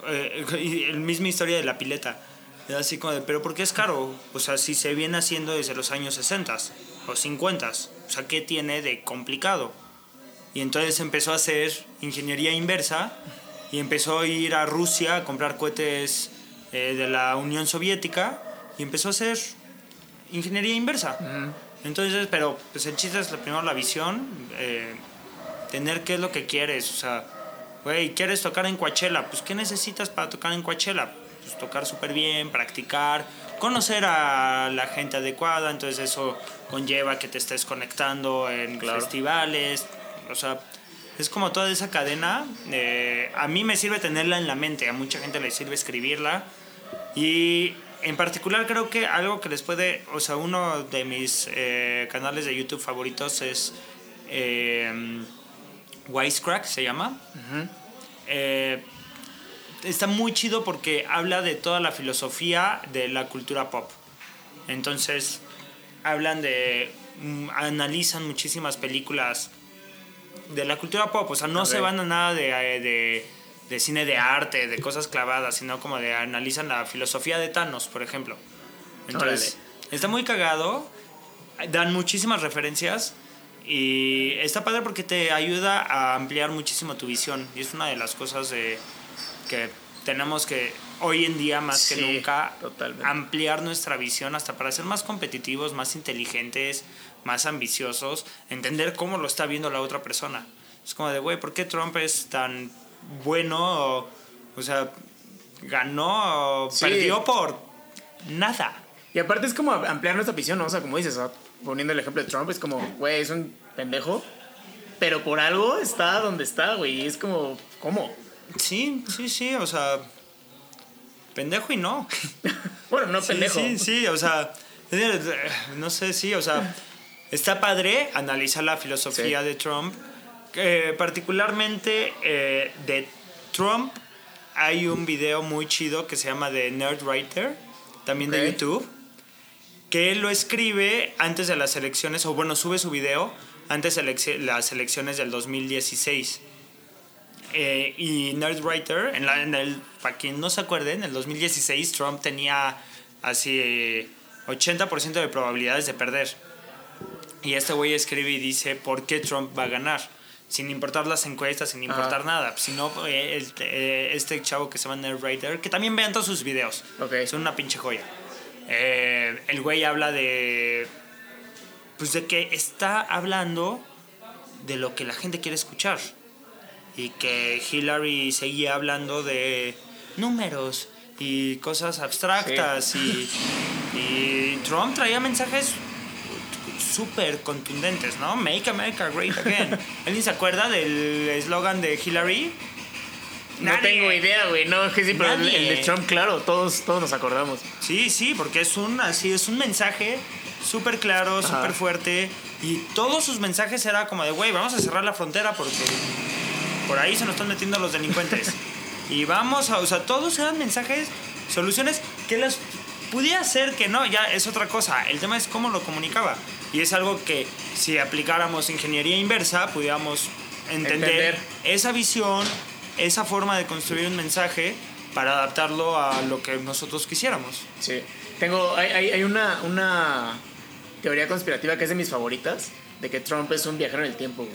Eh, y el misma historia de la pileta. Era así como de, ¿pero por qué es caro? O sea, si se viene haciendo desde los años 60 o 50. O sea, ¿qué tiene de complicado? Y entonces empezó a hacer ingeniería inversa y empezó a ir a Rusia a comprar cohetes eh, de la Unión Soviética y empezó a hacer ingeniería inversa. Entonces, pero pues el chiste es primero la visión, eh, tener qué es lo que quieres, o sea, güey, ¿quieres tocar en Coachella? Pues ¿qué necesitas para tocar en Coachella? Pues tocar súper bien, practicar, conocer a la gente adecuada, entonces eso conlleva que te estés conectando en festivales, o sea, es como toda esa cadena. Eh, a mí me sirve tenerla en la mente, a mucha gente le sirve escribirla. Y en particular creo que algo que les puede, o sea, uno de mis eh, canales de YouTube favoritos es eh, Wisecrack, se llama. está muy chido porque habla de toda la filosofía de la cultura pop. Entonces, hablan de, mm, analizan muchísimas películas de la cultura pop, o sea, no se van a nada eh, de, de, cine de arte, de cosas clavadas, sino como de analizan la filosofía de Thanos, por ejemplo. Entonces, está muy cagado, dan muchísimas referencias y está padre porque te ayuda a ampliar muchísimo tu visión. Y es una de las cosas de que tenemos que hoy en día más que nunca ampliar nuestra visión hasta para ser más competitivos, más inteligentes, más ambiciosos, entender cómo lo está viendo la otra persona. Es como de, güey, ¿por qué Trump es tan bueno? O, sea, ganó, perdió por nada. Y aparte es como ampliar nuestra visión, ¿no? O sea, como dices, poniendo el ejemplo de Trump, es como, güey, es un pendejo, pero por algo está donde está, güey. Es como, ¿cómo? Sí, sí, sí, o sea, pendejo y no. bueno, no pendejo. Sí, sí, o sea, no sé, sí, o sea, está padre analizar la filosofía de Trump. particularmente eh, de Trump hay un video muy chido que se llama The Nerd Writer, también de YouTube, que él lo escribe antes de las elecciones, o bueno, sube su video antes de las elecciones del 2016. Eh, y Nerdwriter, en, la, en el, para quien no se acuerde, en el 2016 Trump tenía así 80% de probabilidades de perder. Y este güey escribe y dice, ¿por qué Trump va a ganar? Sin importar las encuestas, sin importar nada. Sino eh, eh, este chavo que se llama Nerdwriter, que también vean todos sus videos. Okay. Son una pinche joya. el güey habla de... Pues de que está hablando de lo que la gente quiere escuchar y que Hillary seguía hablando de números y cosas abstractas y, y Trump traía mensajes súper contundentes, ¿no? Make America Great Again. ¿Alguien se acuerda del eslogan de Hillary? No tengo idea, güey. No, que sí, pero el, de Trump, claro, todos, todos nos acordamos. Sí, sí, porque es un, así, es un mensaje súper claro, súper fuerte. Y todos sus mensajes era como de, güey, vamos a cerrar la frontera porque por ahí se nos están metiendo los delincuentes. y vamos a, o sea, todos eran mensajes, soluciones que las pudiera ser que no, ya es otra cosa. El tema es cómo lo comunicaba. Y es algo que si aplicáramos ingeniería inversa, pudiéramos entender, esa visión, esa forma de construir un mensaje para adaptarlo a lo que nosotros quisiéramos. Sí. Tengo, hay, hay, una, una teoría conspirativa que es de mis favoritas, de que Trump es un viajero en el tiempo,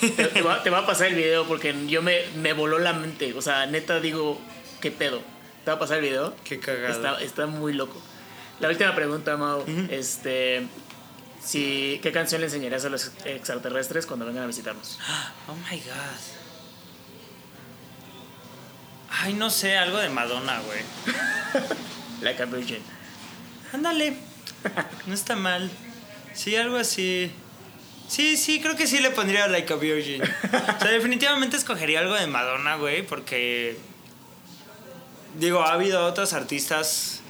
Te, va, a pasar el video porque yo me, me voló la mente. O sea, neta digo, ¿qué pedo? ¿Te va a pasar el video? Qué cagado. Está, muy loco. La última pregunta, Mau. Este. Si, ¿Qué canción le enseñarías a los extraterrestres cuando vengan a visitarnos? Oh my god. Ay, no sé, algo de Madonna, güey. like a Virgin. Ándale. No está mal. Sí, algo así. Sí, sí, creo que sí le pondría Like a Virgin. o sea, definitivamente escogería algo de Madonna, güey, porque. Digo, ha habido otros artistas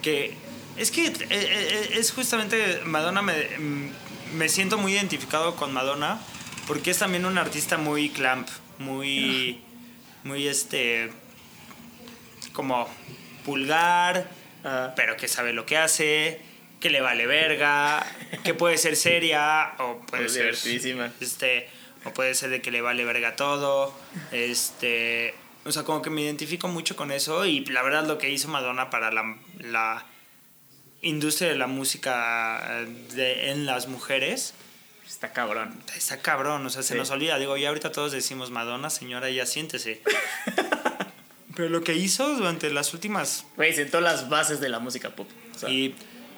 que. Es que eh, eh, es justamente. Madonna me, me siento muy identificado con Madonna porque es también un artista muy clamp, muy, muy este, como pulgar, pero que sabe lo que hace, que le vale verga, que puede ser seria o puede ser divertidísima. este o puede ser de que le vale verga todo, este, o sea, como que me identifico mucho con eso y la verdad lo que hizo Madonna para la, la industria de la música de- en las mujeres Está cabrón. está cabrón, o sea, se Sí. nos olvida, digo, ya ahorita todos decimos Madonna, señora, ya siéntese. Pero lo que hizo durante las últimas Güey, sentó las bases de la música pop. O sea, y,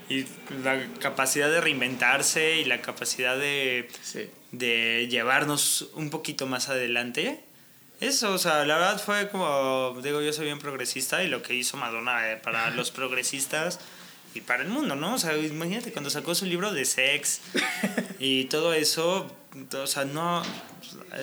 y la capacidad de reinventarse y la capacidad de, sí. de llevarnos un poquito más adelante. Eso, o sea, la verdad fue como, digo, yo soy bien progresista y lo que hizo Madonna eh, para los progresistas y para el mundo, ¿no? O sea, imagínate cuando sacó su libro de sex y todo eso, o sea, no,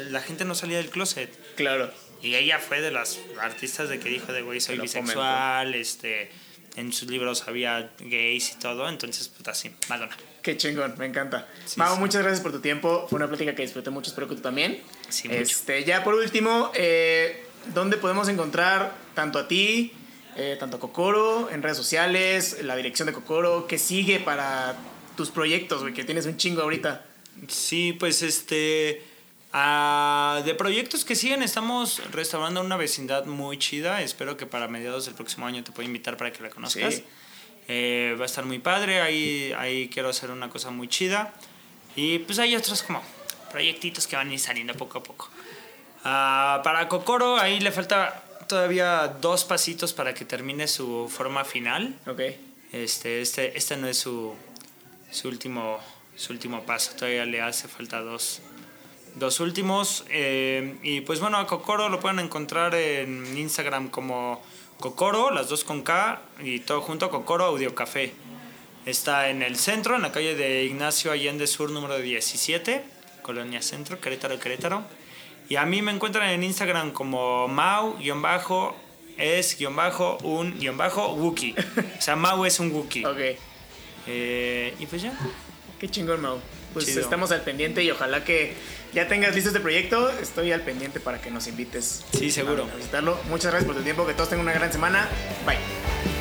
la gente no salía del closet. Claro. Y ella fue de las artistas de que dijo de güey soy bisexual, este en sus libros había gays y todo, entonces pues así, Madonna. Qué chingón, me encanta. Sí, Mau, sí. muchas gracias por tu tiempo. Fue una plática que disfruté mucho, espero que tú también. Sí, mucho. este, ya por último, eh, ¿dónde podemos encontrar tanto a ti, eh, tanto a Kokoro, en redes sociales, la dirección de Kokoro? ¿Qué sigue para tus proyectos, güey? Que tienes un chingo ahorita. Sí, pues este ah, de proyectos que siguen estamos restaurando una vecindad muy chida, espero que para mediados del próximo año te pueda invitar para que la conozcas. Sí. Eh, va a estar muy padre, ahí, ahí quiero hacer una cosa muy chida. Y pues hay otros como proyectitos que van a ir saliendo poco a poco. Ah, para Kokoro, ahí le falta todavía dos pasitos para que termine su forma final. Ok. Este, este, este no es su, su, último, su último paso, todavía le hace falta dos, dos últimos. Eh, y pues bueno, a Kokoro lo pueden encontrar en Instagram como Kokoro, las dos con K, y todo junto, Kokoro Audio Café. Está en el centro, en la calle de Ignacio Allende Sur, número 17, Colonia Centro, Querétaro, Querétaro. Y a mí me encuentran en Instagram como Mau-es-un-Wookie. O sea, Mau es un Wookie. Ok. Eh, y pues ya. Qué chingón, Mau. Pues Chido. estamos al pendiente y ojalá que ya tengas listo este proyecto. Estoy al pendiente para que nos invites. Sí, seguro. A visitarlo. Muchas gracias por tu tiempo. Que todos tengan una gran semana. Bye.